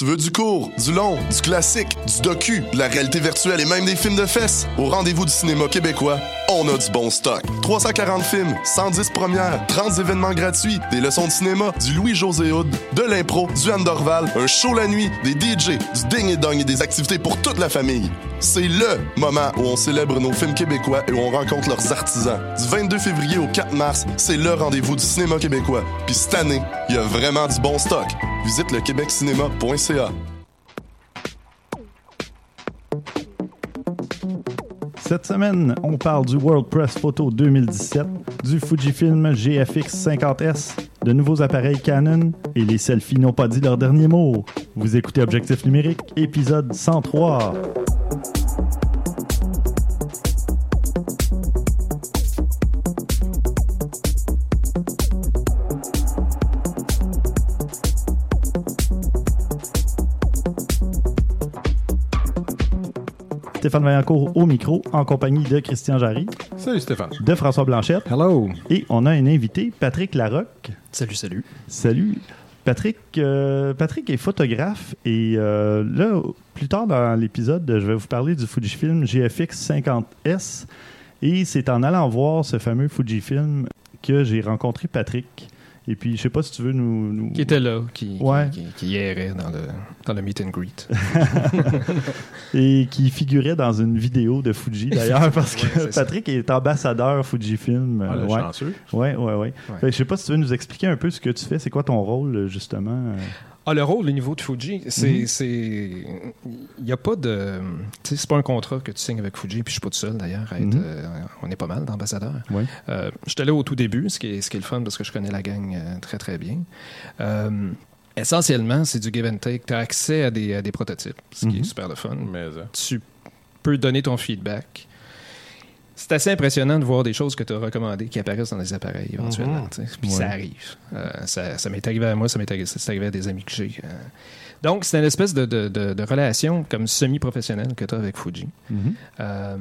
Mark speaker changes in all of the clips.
Speaker 1: Tu veux du court, du long, du classique, du docu, de la réalité virtuelle et même des films de fesses? Au rendez-vous du cinéma québécois, on a du bon stock. 340 films, 110 premières, 30 événements gratuits, des leçons de cinéma, du Louis-José Hood, de l'impro, du Anne un show la nuit, des DJ, du ding et dong et des activités pour toute la famille. C'est LE moment où on célèbre nos films québécois et où on rencontre leurs artisans. Du 22 février au 4 mars, c'est le rendez-vous du cinéma québécois. Puis cette année, il y a vraiment du bon stock. Visite le québeccinéma.ca.
Speaker 2: Cette semaine, on parle du World Press Photo 2017, du Fujifilm GFX 50S, de nouveaux appareils Canon et les selfies n'ont pas dit leur dernier mot. Vous écoutez Objectif numérique, épisode 103. Stéphane Vaillancourt au micro, en compagnie de Christian Jarry,
Speaker 3: Salut Stéphane.
Speaker 2: de François Blanchette,
Speaker 3: Hello.
Speaker 2: et on a un invité, Patrick Larocque.
Speaker 4: Salut, salut.
Speaker 2: Salut. Patrick, euh, Patrick est photographe et euh, là, plus tard dans l'épisode, je vais vous parler du Fujifilm GFX 50S et c'est en allant voir ce fameux Fujifilm que j'ai rencontré Patrick. Et puis, je sais pas si tu veux nous... nous-
Speaker 4: Qui était là, qui, qui-
Speaker 2: Ouais.
Speaker 4: qui, qui errait dans le, dans le meet and greet.
Speaker 2: Et qui figurait dans une vidéo de Fuji d'ailleurs parce que
Speaker 4: Ouais, c'est ça.
Speaker 2: Patrick est ambassadeur Fujifilm.
Speaker 3: Ah,
Speaker 2: euh, ouais.
Speaker 3: chanceux.
Speaker 2: Ouais, ouais, ouais.
Speaker 4: Ouais.
Speaker 2: Fait je sais pas si tu veux nous expliquer un peu ce que tu fais. C'est quoi ton rôle, justement?
Speaker 4: Ah, le rôle au niveau de Fuji, c'est.
Speaker 2: Mhm.
Speaker 4: Il n'y a pas de. Tu sais, c'est pas un contrat que tu signes avec Fuji, puis je suis pas tout seul d'ailleurs.
Speaker 2: Mhm.
Speaker 4: euh, on est pas mal d'ambassadeurs.
Speaker 2: Ouais.
Speaker 4: Euh, J'étais là au tout début, ce qui, est, ce qui est le fun parce que je connais la gang euh, très très bien. Essentiellement, c'est du give and take. Tu as accès à des, à des prototypes, ce qui
Speaker 2: Mhm.
Speaker 4: est super le fun.
Speaker 3: Mais
Speaker 4: tu peux donner ton feedback. C'est assez impressionnant de voir des choses que tu as recommandées qui apparaissent dans les appareils éventuellement. tu sais. Puis
Speaker 2: Ouais.
Speaker 4: ça arrive. Euh, ça ça m'est arrivé à moi, ça m'est arrivé, arrivé à des amis que j'ai. euh. Donc, c'est une espèce de, de- de- de relation comme semi-professionnelle que tu as avec Fuji.
Speaker 2: Mhm.
Speaker 4: Euh,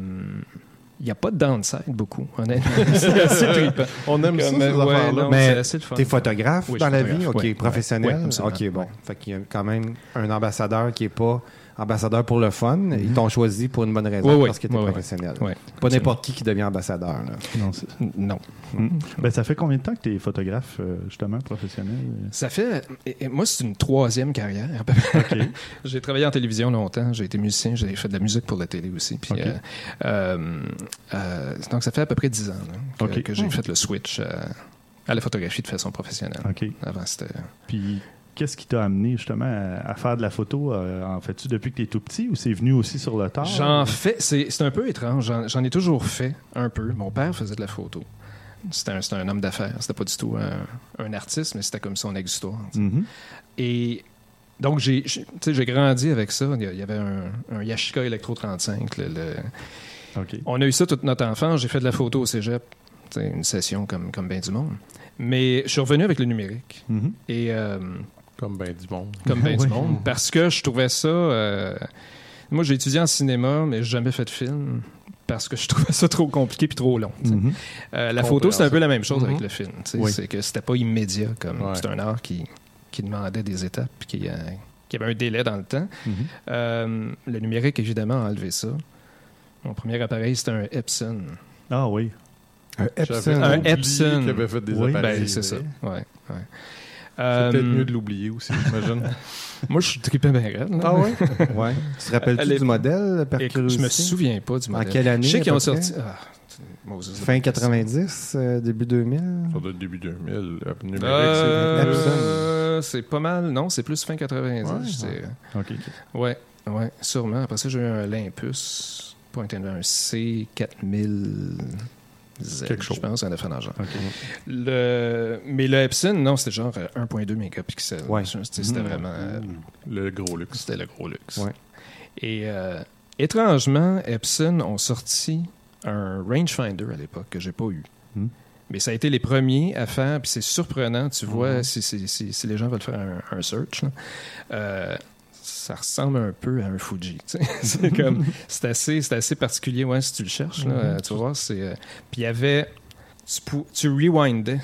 Speaker 4: Il n'y a pas de downside beaucoup, honnêtement. c'est assez trippant.
Speaker 3: on aime ça, ces
Speaker 4: euh, ouais, non,
Speaker 5: Mais. T'es photographe
Speaker 4: Oui,
Speaker 5: dans la vie, ok,
Speaker 4: ouais.
Speaker 5: professionnel.
Speaker 4: Ouais,
Speaker 5: ok, bon. Fait qu'il y a quand même un ambassadeur qui est pas ambassadeur pour le fun.
Speaker 2: Mhm.
Speaker 5: Ils t'ont choisi pour une bonne raison,
Speaker 4: Oui, oui.
Speaker 5: parce que t'es
Speaker 4: Oui, oui.
Speaker 5: professionnel.
Speaker 4: Ouais.
Speaker 5: Pas n'importe qui qui devient ambassadeur. là.
Speaker 2: Non, c'est-
Speaker 4: Non.
Speaker 2: Mhm. Ben, ça fait combien de temps que tu es photographe, euh, justement, professionnel?
Speaker 4: Ça fait. et- et moi, c'est une troisième carrière. à peu près.
Speaker 2: OK.
Speaker 4: J'ai travaillé en télévision longtemps, j'ai été musicien, j'ai fait de la musique pour la télé aussi. Puis, euh, euh, euh, donc, ça fait à peu près dix ans là, que, j'ai
Speaker 2: Oh.
Speaker 4: fait le switch euh, à la photographie de façon professionnelle.
Speaker 2: OK.
Speaker 4: Avant, c'était.
Speaker 2: Puis, qu'est-ce qui t'a amené, justement, à, à faire de la photo? euh, en fais-tu depuis que tu es tout petit ou c'est venu aussi sur le tard?
Speaker 4: J'en fais, c'est un peu étrange, j'en ai toujours fait un peu. Mon père faisait de la photo. C'était un, homme d'affaires, c'était pas du tout un, un artiste, mais c'était comme son exutoire. sais.
Speaker 2: Mhm.
Speaker 4: Et donc, j'ai grandi avec ça. Il y avait un, un Yashica Electro 35. le- le,
Speaker 2: OK.
Speaker 4: On a eu ça toute notre enfance. J'ai fait de la photo au cégep, une session comme, comme bien du monde. Mais je suis revenu avec le numérique.
Speaker 2: Mhm.
Speaker 4: Et euh,
Speaker 3: Comme ben du monde.
Speaker 4: comme bien
Speaker 2: Ouais.
Speaker 4: du monde, parce que je trouvais ça. euh, moi, j'ai étudié en cinéma, mais j'ai jamais fait de film parce que je trouvais ça trop compliqué puis trop long.
Speaker 2: Mhm.
Speaker 4: Euh, la photo, c'est un peu la même chose avec
Speaker 3: Mhm.
Speaker 4: le film.
Speaker 2: Oui.
Speaker 4: C'est que c'était pas immédiat. comme
Speaker 3: Ouais.
Speaker 4: C'est un art qui, qui demandait des étapes puis qui, euh, qui avait un délai dans le temps.
Speaker 2: Mhm.
Speaker 4: Euh, le numérique, évidemment, a enlevé ça. Mon premier appareil, c'était un Epson.
Speaker 2: Ah oui.
Speaker 5: Un Epson.
Speaker 4: Un Epson.
Speaker 3: qu'il avait fait des
Speaker 2: Oui,
Speaker 3: appareils.
Speaker 4: Ben, c'est ça. Ouais, ouais. Euh,
Speaker 3: C'est peut-être mieux de l'oublier aussi, j'imagine.
Speaker 4: Moi, je suis trippé bien raide. là.
Speaker 5: Ah ouais? ouais. Tu te rappelles-tu
Speaker 4: Elle est-
Speaker 5: du modèle, par
Speaker 4: Écoute, je
Speaker 5: curiosité?
Speaker 4: me souviens pas du
Speaker 5: En
Speaker 4: modèle.
Speaker 5: quelle année,
Speaker 4: Je sais qu'ils
Speaker 5: à
Speaker 4: ont
Speaker 5: peu
Speaker 4: sorti. Ah, Moses,
Speaker 5: Fin 90, euh, début 2000?
Speaker 3: Ça doit être début 2000. euh, numérique,
Speaker 4: Euh, euh, c'est pas mal. Non, c'est plus fin 90.
Speaker 3: Ouais,
Speaker 4: je sais.
Speaker 2: OK. ok.
Speaker 4: Ouais, ouais, sûrement. Après ça, j'ai eu un Olympus, point and un C4000. Z,
Speaker 3: Quelque chose.
Speaker 4: Je pense, un affaire d'argent. Le... Mais le Epson, non, c'était genre euh, 1.2 mégapixels.
Speaker 5: Ouais.
Speaker 4: C'était c'était
Speaker 2: Mhm.
Speaker 4: vraiment. euh,
Speaker 3: c'est Le gros luxe.
Speaker 4: C'était le gros luxe.
Speaker 5: Ouais.
Speaker 4: Et euh, étrangement, Epson ont sorti un rangefinder à l'époque que j'ai pas eu.
Speaker 2: Hmm.
Speaker 4: Mais ça a été les premiers à faire, puis c'est surprenant, tu vois,
Speaker 2: Mhm.
Speaker 4: si, si- si- si les gens veulent faire un, un search, là, euh, ça ressemble un peu à un Fuji. c'est comme, c'est assez, c'est assez particulier, ouais, si tu le cherches, là,
Speaker 2: Mhm.
Speaker 4: euh, tu voir, c'est, euh, puis il y avait, tu, pou- tu rewindais,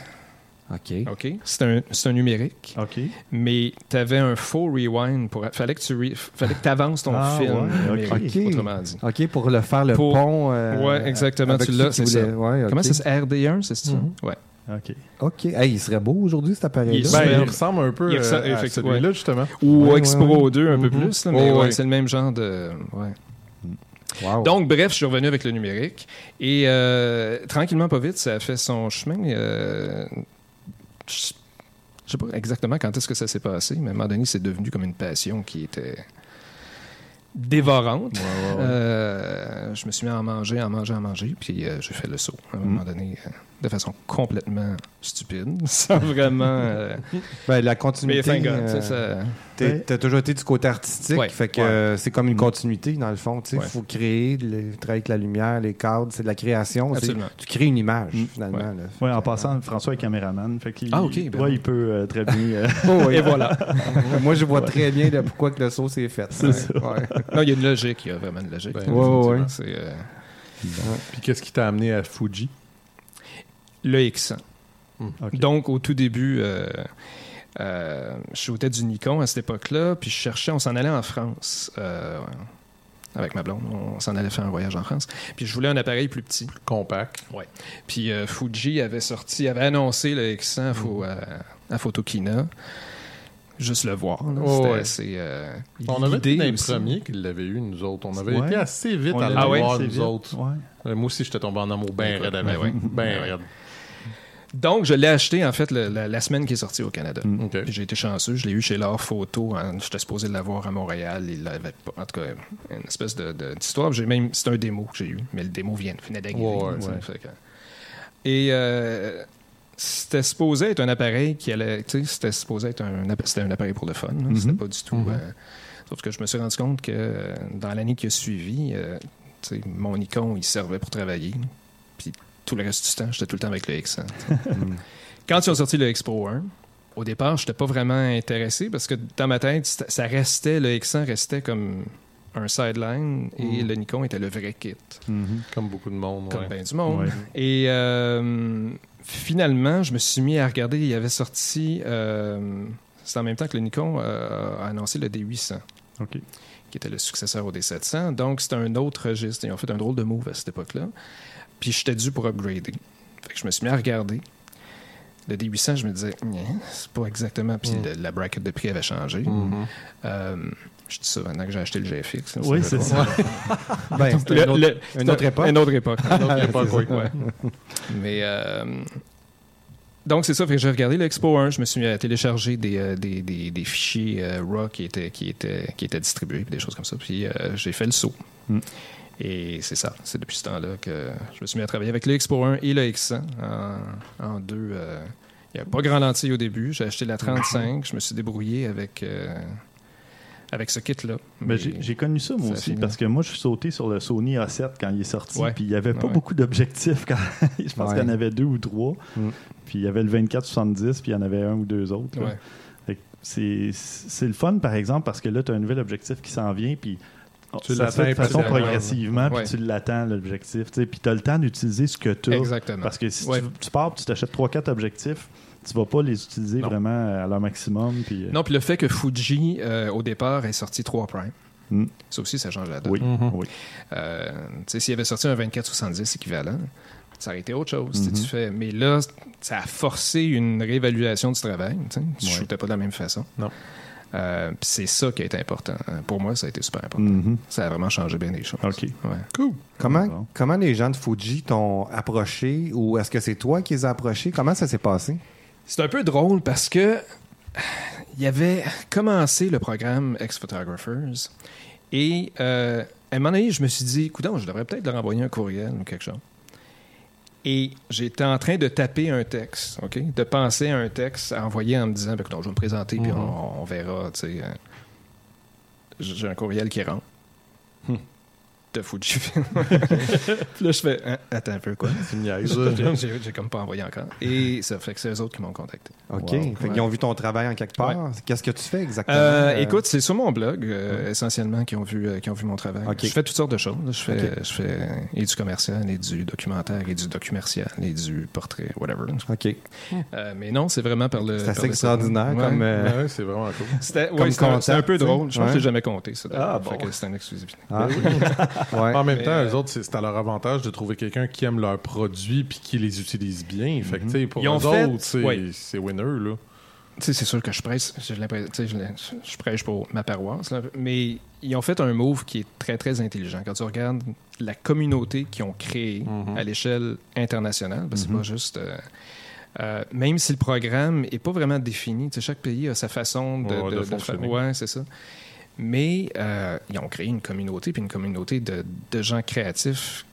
Speaker 5: OK.
Speaker 4: ok, c'est un, c'est un numérique,
Speaker 2: OK.
Speaker 4: mais tu avais un faux rewind pour fallait que tu re- fallait que avances ton
Speaker 2: Ah,
Speaker 4: film
Speaker 2: ouais,
Speaker 4: autrement dit.
Speaker 5: OK, pour le faire le
Speaker 4: Pour-
Speaker 5: pont. euh,
Speaker 4: Ouais, exactement, tu l'as, c'est ça.
Speaker 5: ouais.
Speaker 4: Comment ça c'est RD1, c'est ça?
Speaker 3: Mhm.
Speaker 4: Ouais.
Speaker 2: OK.
Speaker 5: OK. Hey, il serait beau aujourd'hui, cet
Speaker 4: Il
Speaker 5: appareil-là.
Speaker 4: est
Speaker 3: Ben, il ressemble un peu
Speaker 4: Il
Speaker 3: euh, à
Speaker 4: effectivement,
Speaker 3: celui-là, justement.
Speaker 4: Ou
Speaker 5: Ouais, ouais.
Speaker 4: 2 un peu
Speaker 3: Mhm.
Speaker 4: plus, là, mais c'est le même genre de ouais.
Speaker 5: Wow.
Speaker 4: Donc, bref, je suis revenu avec le numérique. Et euh, tranquillement, pas vite, ça a fait son chemin. euh, je je sais pas exactement quand est-ce que ça s'est passé, mais à un moment donné, c'est devenu comme une passion qui était dévorante. Euh, je me suis mis à en manger, à en manger, à en manger, puis euh, j'ai fait le saut à un moment donné euh, de façon complètement stupide, sans vraiment. euh,
Speaker 5: Ben, la continuité. euh, T'as toujours été du côté artistique,
Speaker 4: Ouais.
Speaker 5: fait que
Speaker 4: Ouais.
Speaker 5: euh, c'est comme une continuité dans le fond. Il
Speaker 4: Ouais.
Speaker 5: faut créer, le, travailler avec la lumière, les cadres, c'est de la création.
Speaker 4: Absolument.
Speaker 5: Tu crées une image,
Speaker 2: Mm.
Speaker 5: finalement.
Speaker 4: Ouais,
Speaker 2: en passant, François est caméraman. Fait qu'il,
Speaker 4: Ah, ok, ben
Speaker 2: ouais,
Speaker 4: oui.
Speaker 2: il peut euh, très bien. euh,
Speaker 5: Oh, oui.
Speaker 4: Et voilà.
Speaker 5: Moi, je vois très bien de pourquoi que le saut s'est fait.
Speaker 2: C'est ça.
Speaker 5: Ouais.
Speaker 4: Non, il y a une logique, il y a vraiment une logique.
Speaker 3: Ben,
Speaker 5: ouais, ouais.
Speaker 4: C'est euh,
Speaker 3: Puis qu'est-ce qui t'a amené à Fuji?
Speaker 4: le X100.
Speaker 2: OK.
Speaker 4: Donc, au tout début, euh, euh, je shootais du Nikon à cette époque-là, puis je cherchais, on s'en allait en France. euh, avec ma blonde, on s'en allait faire un voyage en France. Puis je voulais un appareil plus petit.
Speaker 3: Compact.
Speaker 4: Puis euh, Fuji avait sorti, avait annoncé le X100 à, Fo- à, à Photokina. Juste le voir.
Speaker 3: Oh,
Speaker 4: C'était
Speaker 3: ouais.
Speaker 4: assez. euh,
Speaker 3: On avait été les premiers qui l'avaient eu, nous autres. On avait
Speaker 2: Ouais.
Speaker 3: été assez vite
Speaker 2: on
Speaker 3: à
Speaker 4: Ah
Speaker 3: l'avoir,
Speaker 2: assez
Speaker 3: nous
Speaker 2: vite.
Speaker 3: autres.
Speaker 2: Ouais.
Speaker 3: Moi aussi, j'étais tombé en amour bien raide
Speaker 4: ben
Speaker 3: avec.
Speaker 4: ouais.
Speaker 3: Ben raide.
Speaker 4: Donc, je l'ai acheté, en fait, le- la, la semaine qui est sortie au Canada.
Speaker 2: Mm.
Speaker 4: J'ai été chanceux, je l'ai eu chez L'Art Photo. hein, J'étais supposé l'avoir à Montréal. Il l'avait pas. En tout cas, une espèce de- de- d'histoire. J'ai même, c'est un démo que j'ai eu, mais le démo vient, venait d'arriver. Et euh, c'était supposé être un appareil qui allait. C'était supposé être un, c'était un appareil pour le fun.
Speaker 2: Mhm.
Speaker 4: C'était pas du tout.
Speaker 3: Mhm.
Speaker 4: euh, sauf que je me suis rendu compte que euh, dans l'année qui a suivi, euh, mon Nikon, il servait pour travailler. Puis tout le reste du temps, j'étais tout le temps avec le X1. Quand ils ont sorti le X Pro 1, au départ, je n'étais pas vraiment intéressé parce que dans ma tête, ça ça restait, le X100 restait comme un sideline et
Speaker 3: Mm.
Speaker 4: le Nikon était le vrai kit,
Speaker 2: Mhm.
Speaker 3: Comme beaucoup de monde.
Speaker 4: comme
Speaker 3: ouais.
Speaker 4: ben du monde.
Speaker 2: Ouais.
Speaker 4: Et euh, finalement, je me suis mis à regarder, il y avait sorti, euh, c'est en même temps que le Nikon euh, a annoncé le D800
Speaker 2: OK.
Speaker 4: qui était le successeur au D700. Donc, c'était un autre registre. Ils ont fait un drôle de move à cette époque-là. Puis, j'étais dû pour upgrader. Fait que je me suis mis à regarder. Le D800, je me disais, c'est pas exactement. Puis,
Speaker 3: Mm.
Speaker 4: le- la bracket de prix avait changé.
Speaker 3: Mhm.
Speaker 4: Euh, je dis ça maintenant que j'ai acheté le GFX. là,
Speaker 2: Oui, c'est ça.
Speaker 5: Ben,
Speaker 4: Le-
Speaker 5: une autre,
Speaker 4: le-
Speaker 5: une autre époque.
Speaker 4: Une autre époque. Ouais. Mais euh, donc c'est ça, fait que j'ai regardé l'Expo 1, je me suis mis à télécharger des, euh, des, des, des fichiers euh, RAW qui étaient, qui, étaient, qui étaient distribués, puis des choses comme ça. Puis euh, j'ai fait le saut.
Speaker 2: Mm.
Speaker 4: Et c'est ça, c'est depuis ce temps-là que je me suis mis à travailler avec le Expo 1 et le X100 en, en deux. euh, il n'y avait pas grand lentille au début. J'ai acheté la 35. Je me suis débrouillé avec, euh, avec ce kit-là.
Speaker 2: Ben,
Speaker 4: Mais-
Speaker 2: j'ai, connu ça, moi
Speaker 4: ça
Speaker 2: aussi, parce que moi, je suis sauté sur le Sony A7 quand il est sorti,
Speaker 4: Ouais.
Speaker 2: puis il n'y avait pas
Speaker 4: Ouais.
Speaker 2: beaucoup d'objectifs. Quand... je pense
Speaker 5: Ouais.
Speaker 2: qu'il y en avait deux ou trois.
Speaker 5: Mm.
Speaker 2: Puis il y avait le 24-70, puis il y en avait un ou deux autres.
Speaker 4: Ouais.
Speaker 2: C'est, le fun, par exemple, parce que là, tu as un nouvel objectif qui s'en vient, puis
Speaker 3: Tu
Speaker 2: ça se fait de façon progressivement,
Speaker 4: Ouais.
Speaker 2: puis tu l'attends, l'objectif. Puis tu as le temps d'utiliser ce que tu as.
Speaker 4: Exactement.
Speaker 2: Parce que si
Speaker 4: Ouais.
Speaker 2: tu, tu pars, puis tu t'achètes 3-4 objectifs, tu vas pas les utiliser
Speaker 3: Non.
Speaker 2: vraiment à leur maximum. Puis, euh,
Speaker 4: Non, puis le fait que Fuji, euh, au départ, est sorti 3 Prime,
Speaker 2: Mm.
Speaker 4: ça aussi, ça change la donne.
Speaker 2: Oui,
Speaker 3: Mhm.
Speaker 2: oui.
Speaker 4: Euh, s'il avait sorti un 24-70 équivalent, ça aurait été autre chose. tu tu fais, mais là, ça a forcé une réévaluation du travail. Tu ne
Speaker 2: Ouais.
Speaker 4: shootais pas de la même façon.
Speaker 3: Non.
Speaker 4: Euh, puis c'est ça qui a été important. Pour moi, ça a été super important.
Speaker 2: Mhm.
Speaker 4: Ça a vraiment changé bien les choses.
Speaker 2: OK.
Speaker 4: Ouais.
Speaker 5: Comment,
Speaker 2: Bon.
Speaker 5: comment les gens de Fuji t'ont approché ou est-ce que c'est toi qui les as approchés? Comment ça s'est passé?
Speaker 4: C'est un peu drôle parce que il y avait commencé le programme Ex-Photographers et euh, à un moment donné, je me suis dit, écoute, je devrais peut-être leur envoyer un courriel ou quelque chose. Et j'étais en train de taper un texte, OK? De penser à un texte à envoyer en me disant, écoute, je vais me présenter puis on, on verra, tu sais. euh, J'ai un courriel qui rentre. De Fujifilm. puis là, je fais, Hein, attends un peu, quoi?
Speaker 3: Me niaises.
Speaker 4: J'ai j'ai comme pas envoyé encore. Et ça fait que c'est eux autres qui m'ont contacté.
Speaker 5: OK.
Speaker 2: Wow.
Speaker 5: Fait qu'ils ont vu ton travail en quelque part. Qu'est-ce que tu fais exactement?
Speaker 4: Euh,
Speaker 5: Euh,
Speaker 4: écoute, c'est sur mon blog, euh, essentiellement, qui ont, vu, euh, qui ont vu mon travail.
Speaker 5: Ok.
Speaker 4: Je fais toutes sortes de choses. Je fais, je fais et du commercial, et du documentaire, et du documentiel, et du portrait, whatever.
Speaker 5: OK.
Speaker 4: Euh, mais non, c'est vraiment par le.
Speaker 5: C'est assez extraordinaire
Speaker 4: Ouais.
Speaker 5: comme... euh,
Speaker 3: Ouais, c'est vraiment cool.
Speaker 4: C'était
Speaker 5: comme
Speaker 4: c'était un, c'était peu drôle. Je pense
Speaker 5: Ouais.
Speaker 4: que j'ai jamais compté ça.
Speaker 2: Ah,
Speaker 4: Fait
Speaker 2: bon.
Speaker 4: que c'est une exclusivité.
Speaker 5: ah. ouais.
Speaker 3: En même temps,
Speaker 4: euh,
Speaker 3: eux autres, c'est à leur avantage de trouver quelqu'un qui aime leurs produits puis qui les utilise bien. Fait que, sais, pour
Speaker 4: Ils ont
Speaker 3: eux
Speaker 4: fait-
Speaker 3: autres, c'est
Speaker 4: ouais.
Speaker 3: c'est winner, là.
Speaker 4: Tu sais, c'est sûr que je prêche, je, l'ai- je prêche pour ma paroisse, là, mais ils ont fait un move qui est très, très intelligent. Quand tu regardes la communauté qu'ils ont créée
Speaker 3: Mhm.
Speaker 4: à l'échelle internationale, parce que c'est pas juste... euh, euh, même si le programme n'est pas vraiment défini, tu sais, chaque pays a sa façon de,
Speaker 3: Ouais, de
Speaker 4: faire-
Speaker 3: fonctionner.
Speaker 4: Ouais, c'est ça. Mais euh, ils ont créé une communauté, puis une communauté de, de gens créatifs.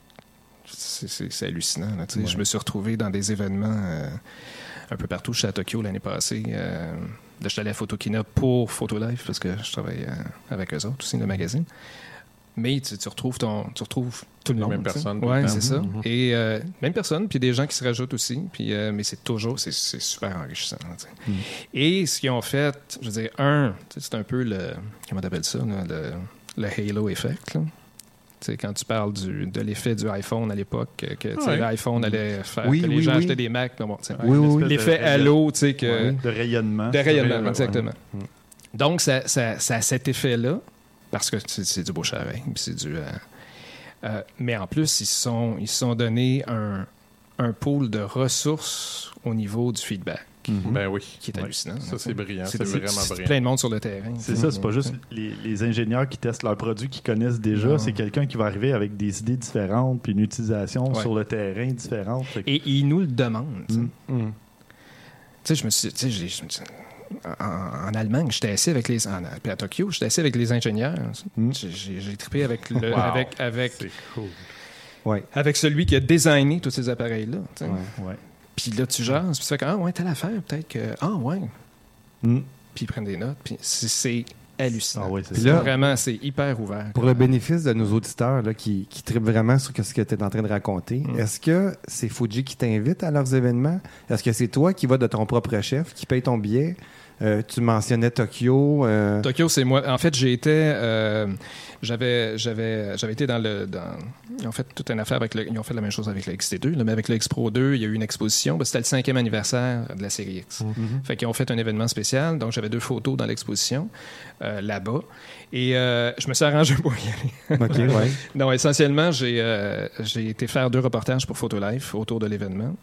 Speaker 4: C'est- hallucinant. là. Je me suis retrouvé dans des événements euh, un peu partout. Je suis à Tokyo l'année passée. Euh, je suis allé à Photokina pour Photolife parce que je travaille euh, avec eux autres aussi, le magazine. Mais tu, tu retrouves ton, tu retrouves tout le monde.
Speaker 3: le
Speaker 4: Ouais,
Speaker 3: temps.
Speaker 4: c'est ça.
Speaker 3: Mhm.
Speaker 4: Et euh, même personne, puis des gens qui se rajoutent aussi. Puis, euh, mais c'est toujours, c'est c'est super enrichissant.
Speaker 3: Mhm.
Speaker 4: Et ce qu'ils ont fait, je veux dire, un, c'est un peu le, comment t'appelles ça, là, le, le Halo effect. Là. Tu sais, quand tu parles du, de l'effet du iPhone à l'époque, que
Speaker 3: Ouais.
Speaker 4: l'iPhone allait faire
Speaker 5: Oui,
Speaker 4: que les
Speaker 5: oui,
Speaker 4: gens
Speaker 5: oui.
Speaker 4: achetaient des Macs. bon, tu sais,
Speaker 5: Oui, oui, oui.
Speaker 4: L'effet Halo, tu sais, que,
Speaker 2: De rayonnement.
Speaker 4: de rayonnement,
Speaker 3: rayonnement,
Speaker 4: exactement.
Speaker 3: ouais.
Speaker 4: Donc, ça, ça, ça a cet effet-là, parce que c'est du beau charret, puis c'est du... euh, euh, mais en plus, ils se sont, ils sont donné un, un pool de ressources au niveau du feedback,
Speaker 2: Mhm.
Speaker 3: Ben oui.
Speaker 4: qui est hallucinant.
Speaker 3: Ça, c'est brillant.
Speaker 4: C'est
Speaker 3: vraiment
Speaker 4: c'est
Speaker 3: brillant.
Speaker 4: plein de monde sur le terrain.
Speaker 2: C'est ça, c'est pas juste les, les ingénieurs qui testent leurs produits qu'ils connaissent déjà, c'est quelqu'un qui va arriver avec des idées différentes puis une utilisation
Speaker 4: Ouais.
Speaker 2: sur le terrain différente.
Speaker 4: Et ils nous le demandent. tu sais.
Speaker 2: Mm.
Speaker 3: Mm.
Speaker 4: Tu sais, je me suis. Tu en, en Allemagne, j'étais assis avec les. En, puis à Tokyo, j'étais assis avec les ingénieurs.
Speaker 2: Mm.
Speaker 4: J'ai- trippé avec, le,
Speaker 3: Wow.
Speaker 4: avec, avec,
Speaker 3: cool.
Speaker 5: Ouais.
Speaker 4: avec celui qui a designé tous ces appareils-là.
Speaker 5: Ouais.
Speaker 2: Ouais.
Speaker 4: Puis là, tu jases, puis tu fais comme, ah ouais, telle affaire, peut-être que. Ah ouais.
Speaker 2: Mm.
Speaker 4: Puis ils prennent des notes, puis c'est hallucinant.
Speaker 2: Ah ouais, c'est
Speaker 5: Puis
Speaker 2: ça.
Speaker 5: là-
Speaker 4: Vraiment, c'est hyper ouvert.
Speaker 5: Pour le bénéfice de nos auditeurs là, qui, qui trippent vraiment sur ce que tu es en train de raconter,
Speaker 4: Mm.
Speaker 5: est-ce que c'est Fuji qui t'invite à leurs événements? Est-ce que c'est toi qui vas de ton propre chef, qui paye ton billet? Euh, tu mentionnais Tokyo. euh,
Speaker 4: Tokyo, c'est moi. En fait, j'ai été. euh, j'avais, j'avais, j'avais été dans le. Dans, ils ont fait toute une affaire avec le. Ils ont fait la même chose avec le XT2, là, mais avec le X Pro 2, il y a eu une exposition. Ben, c'était le cinquième anniversaire de la série X. Fait qu'ils ont fait un événement spécial. Donc, j'avais deux photos dans l'exposition là-bas. Et je me suis arrangé pour y aller.
Speaker 5: OK, ouais.
Speaker 4: Non, essentiellement, j'ai j'ai été faire deux reportages pour Photolife autour de l'événement.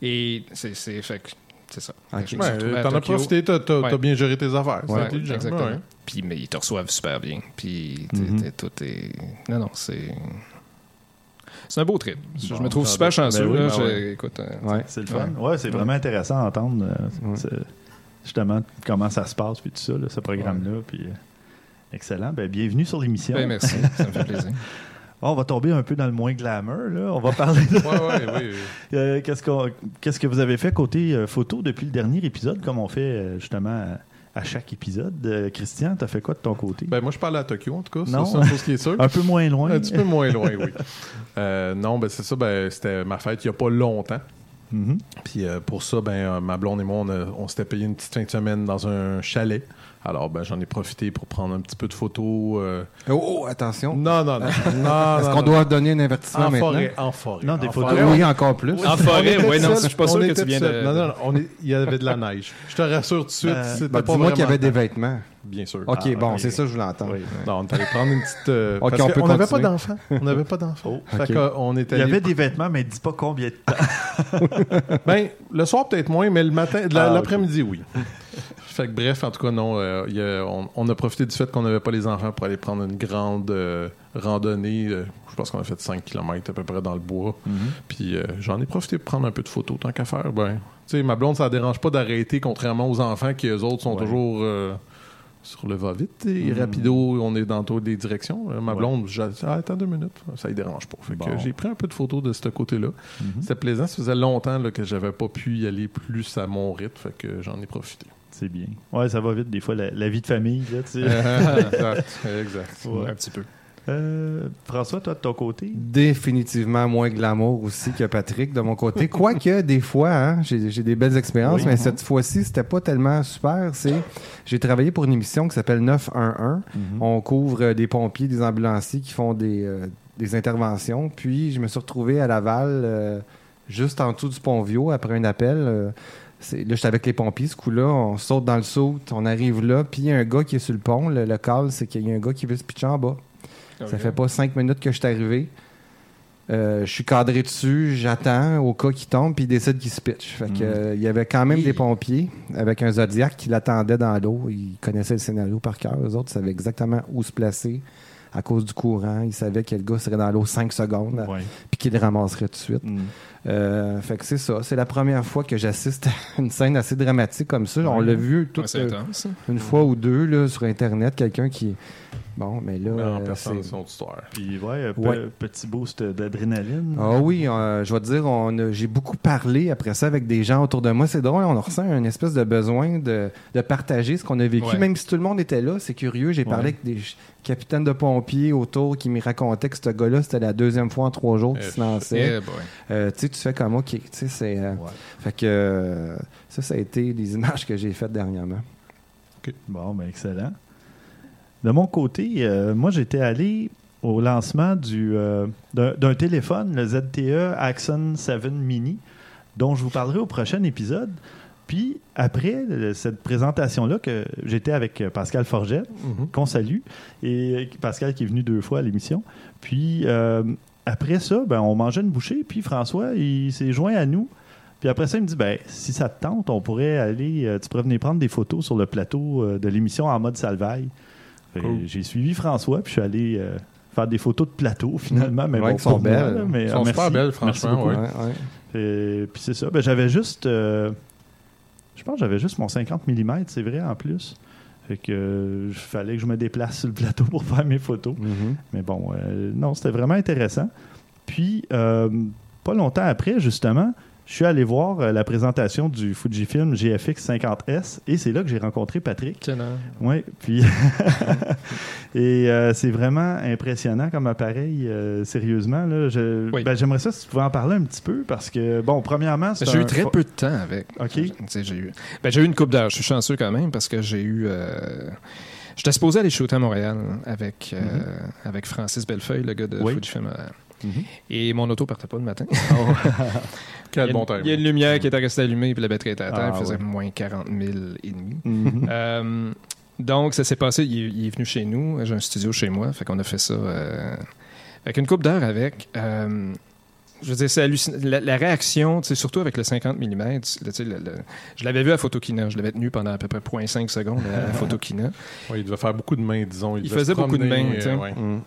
Speaker 4: Et c'est c'est fait que c'est ça.
Speaker 3: Ouais, T'en as profité, t'as bien géré tes affaires. C'est
Speaker 4: Ouais,
Speaker 3: intelligent.
Speaker 4: exactement.
Speaker 3: Ouais.
Speaker 4: Puis mais ils te reçoivent super bien. Puis t'es-
Speaker 2: Mhm.
Speaker 4: tout est non non c'est c'est un beau trip. Je me trouve super chanceux.
Speaker 2: ben oui, ben ouais.
Speaker 4: écoute, euh,
Speaker 5: Ouais.
Speaker 2: C'est le fun. Ouais, c'est vraiment intéressant à entendre euh, justement comment ça se passe puis tout ça, là, ce programme-là. Puis, euh, excellent. Ben, bienvenue sur l'émission.
Speaker 4: ben, merci, ça me fait plaisir.
Speaker 2: Bon, on va tomber un peu dans le moins glamour. Là. On va parler de
Speaker 3: Ouais, ouais, oui, oui.
Speaker 2: euh, qu'est-ce, qu'on- qu'est-ce que vous avez fait côté euh, photo depuis le dernier épisode, comme on fait euh, justement à, chaque épisode? Euh, Christian, t'as fait quoi de ton côté?
Speaker 3: Ben, moi, je parle à Tokyo, en tout cas. C'est une chose qui est sûre.
Speaker 2: un peu moins loin.
Speaker 3: Un petit peu moins loin, oui. Euh, non, ben c'est ça, ben, c'était ma fête il n'y a pas longtemps.
Speaker 2: Mhm.
Speaker 3: Puis euh, pour ça, ben, ma blonde et moi, on, on s'était payé une petite fin de semaine dans un chalet Alors, ben, j'en ai profité pour prendre un petit peu de photos. euh,
Speaker 5: Oh, oh, attention.
Speaker 3: Non, non, non. non
Speaker 5: Est-ce qu'on doit donner un avertissement
Speaker 3: En
Speaker 5: maintenant?
Speaker 3: forêt, en forêt.
Speaker 2: Non, des
Speaker 3: En
Speaker 2: photos.
Speaker 3: forêt,
Speaker 5: Oui, encore plus.
Speaker 4: En forêt,
Speaker 3: était
Speaker 4: non, je suis pas sûr que tu viens de-
Speaker 3: Non, non, non, on est- il y avait de la neige. Je te rassure tout de suite,
Speaker 2: Euh,
Speaker 3: c'était
Speaker 5: Ben,
Speaker 3: pas
Speaker 5: Dis-moi qu'il y avait des vêtements.
Speaker 3: Bien sûr.
Speaker 5: OK,
Speaker 3: Ah,
Speaker 5: bon,
Speaker 3: oui.
Speaker 5: c'est ça que je voulais entendre.
Speaker 3: Oui. Non, on est allé prendre une petite. euh,
Speaker 5: Ok,
Speaker 3: parce
Speaker 5: on
Speaker 3: n'avait pas d'enfants. On n'avait pas d'enfants.
Speaker 2: Il y avait des vêtements, mais dis pas combien de temps.
Speaker 3: Ben, le soir peut-être moins, mais le matin,
Speaker 2: Ah,
Speaker 3: l'après-midi, oui. Fait que bref, en tout cas, non, euh, il y a- on, on a profité du fait qu'on n'avait pas les enfants pour aller prendre une grande euh, randonnée. euh, je pense qu'on a fait 5 km à peu près dans le bois. Puis euh, j'en ai profité pour prendre un peu de photos, tant qu'à faire. Ben, tu sais, ma blonde, ça ne dérange pas d'arrêter, contrairement aux enfants qui, eux autres, sont
Speaker 2: Ouais.
Speaker 3: toujours sur le va-vite. Et rapido, on est dans toutes les directions. Ma
Speaker 2: Ouais.
Speaker 3: blonde, j'ai dit, ah, attends deux minutes, ça ne dérange pas. Fait que
Speaker 2: Bon. Mhm.
Speaker 3: j'ai pris un peu de photos de ce côté-là. C'était plaisant. Ça faisait longtemps là, que j'avais pas pu y aller plus à mon rythme, fait que j'en ai profité.
Speaker 2: C'est bien. Ouais, ça va vite des fois, la, la vie de famille. Là, tu sais.
Speaker 3: exact, exact.
Speaker 2: Ouais.
Speaker 4: Un petit peu.
Speaker 2: Euh, François, toi, de ton côté?
Speaker 5: Définitivement moins glamour aussi que Patrick de mon côté. Quoique, des fois, hein, j'ai j'ai des belles expériences,
Speaker 2: Oui.
Speaker 5: mais cette fois-ci, c'était pas tellement super. C'est, J'ai travaillé pour une émission qui s'appelle 911. On couvre des pompiers, des ambulanciers qui font des, euh, des interventions. Puis, je me suis retrouvé à Laval, euh, juste en dessous du pont Viau, après un appel. C'est- là, j'étais avec les pompiers, ce coup-là. On saute dans le saut, on arrive là, puis il y a un gars qui est sur le pont. Le, le call, c'est qu'il y a un gars qui veut se pitcher en bas. Ça fait pas cinq minutes que je suis arrivé. Euh, je suis cadré dessus, j'attends au cas qu'il tombe, puis il décide qu'il se pitch. Fait que, euh, il y avait quand même des pompiers avec un Zodiac qui l'attendait dans l'eau. Ils connaissaient le scénario par cœur. Eux autres savaient exactement où se placer à cause du courant. Ils savaient que le gars serait dans l'eau cinq secondes,
Speaker 2: Ouais.
Speaker 5: puis qu'il le ramasserait tout de suite.
Speaker 2: Mm.
Speaker 5: Euh, fait que c'est ça. C'est la première fois que j'assiste à une scène assez dramatique comme ça. On l'a vu tout,
Speaker 4: Ouais, c'est
Speaker 5: euh,
Speaker 4: intense.
Speaker 5: une fois ou deux là, sur Internet, quelqu'un qui... Bon, mais là...
Speaker 3: Mais en
Speaker 5: euh,
Speaker 3: personne,
Speaker 5: c'est-
Speaker 3: son histoire.
Speaker 2: Puis, ouais, un peu-
Speaker 5: Ouais.
Speaker 2: petit boost d'adrénaline.
Speaker 5: Ah oui, euh, je vais te dire, on a- j'ai beaucoup parlé après ça avec des gens autour de moi. C'est drôle, on ressent une espèce de besoin de, de partager ce qu'on a vécu.
Speaker 4: Ouais.
Speaker 5: Même si tout le monde était là, c'est curieux. J'ai parlé
Speaker 2: Ouais.
Speaker 5: avec des capitaines de pompiers autour qui me racontaient que ce gars-là, c'était la deuxième fois en trois jours qu'il
Speaker 3: Eh,
Speaker 5: se lançait.
Speaker 4: Eh.
Speaker 5: Euh, tu sais, tu fais comme, OK, tu sais, c'est... euh, Fait que euh, ça, ça a été les images que j'ai faites dernièrement.
Speaker 2: Bon, ben excellent. De mon côté, euh, moi, j'étais allé au lancement du, euh, d'un téléphone, le ZTE Axon 7 Mini, dont je vous parlerai au prochain épisode. Puis, après le- cette présentation-là, que j'étais avec euh, Pascal Forget,
Speaker 3: Mhm.
Speaker 2: qu'on salue, et Pascal qui est venu deux fois à l'émission. Puis, euh, après ça, ben, on mangeait une bouchée, puis François, il s'est joint à nous. Puis après ça, il me dit, ben, si ça te tente, on pourrait aller, euh, tu pourrais venir prendre des photos sur le plateau euh, de l'émission en mode salvaille.
Speaker 3: Cool.
Speaker 2: J'ai suivi François, puis je suis allé euh, faire des photos de plateau, finalement. Mais
Speaker 5: Ouais,
Speaker 2: bon,
Speaker 5: qui sont
Speaker 2: moi,
Speaker 5: belles.
Speaker 2: là, mais,
Speaker 3: Elles
Speaker 2: euh,
Speaker 3: sont
Speaker 2: merci.
Speaker 3: super belles, franchement, ouais.
Speaker 5: Ouais, ouais.
Speaker 2: Et puis c'est ça. Ben, j'avais juste. euh, je pense que j'avais juste mon 50 mm, c'est vrai, en plus. Fait que euh, il fallait que je me déplace sur le plateau pour faire mes photos.
Speaker 5: Mhm.
Speaker 2: Mais bon, euh, non, c'était vraiment intéressant. Puis, euh, pas longtemps après, justement, je suis allé voir euh, la présentation du Fujifilm GFX 50S et c'est là que j'ai rencontré Patrick. Oui, puis. et euh, c'est vraiment impressionnant comme appareil, euh, sérieusement. Là. Je-
Speaker 4: Oui.
Speaker 2: ben, J'aimerais ça si tu pouvais en parler un petit peu parce que, bon, premièrement, c'est
Speaker 4: J'ai eu très peu de temps avec.
Speaker 2: OK.
Speaker 4: J'ai eu, ben, j'ai eu une coupe d'heure. Je suis chanceux quand même parce que j'ai eu. J'étais supposé aller shooter à Montréal avec, euh, avec Francis Bellefeuille, le gars de
Speaker 2: Oui.
Speaker 4: Fujifilm.
Speaker 2: Mhm.
Speaker 4: Et mon auto partait pas le matin.
Speaker 3: Quel
Speaker 4: il, y a
Speaker 3: bon
Speaker 4: une,
Speaker 3: timing.
Speaker 4: il y a une lumière qui était restée allumée puis la batterie était à terre.
Speaker 2: Ah,
Speaker 4: il faisait
Speaker 2: ouais.
Speaker 4: moins 40 000 et demi.
Speaker 2: Mhm.
Speaker 4: Euh, donc, ça s'est passé. Il, est- il est venu chez nous. J'ai un studio chez moi. Fait qu'on a fait ça euh, avec une coupe d'heure avec. euh, je veux dire, c'est hallucinant. La, la réaction, surtout avec le 50 mm, je l'avais vu à Photokina. Je l'avais tenu pendant à peu près 0.5 secondes à Photokina.
Speaker 3: Ouais, il devait faire beaucoup de mains, disons.
Speaker 4: Il faisait beaucoup de mains,
Speaker 3: euh, ouais.
Speaker 5: Mhm.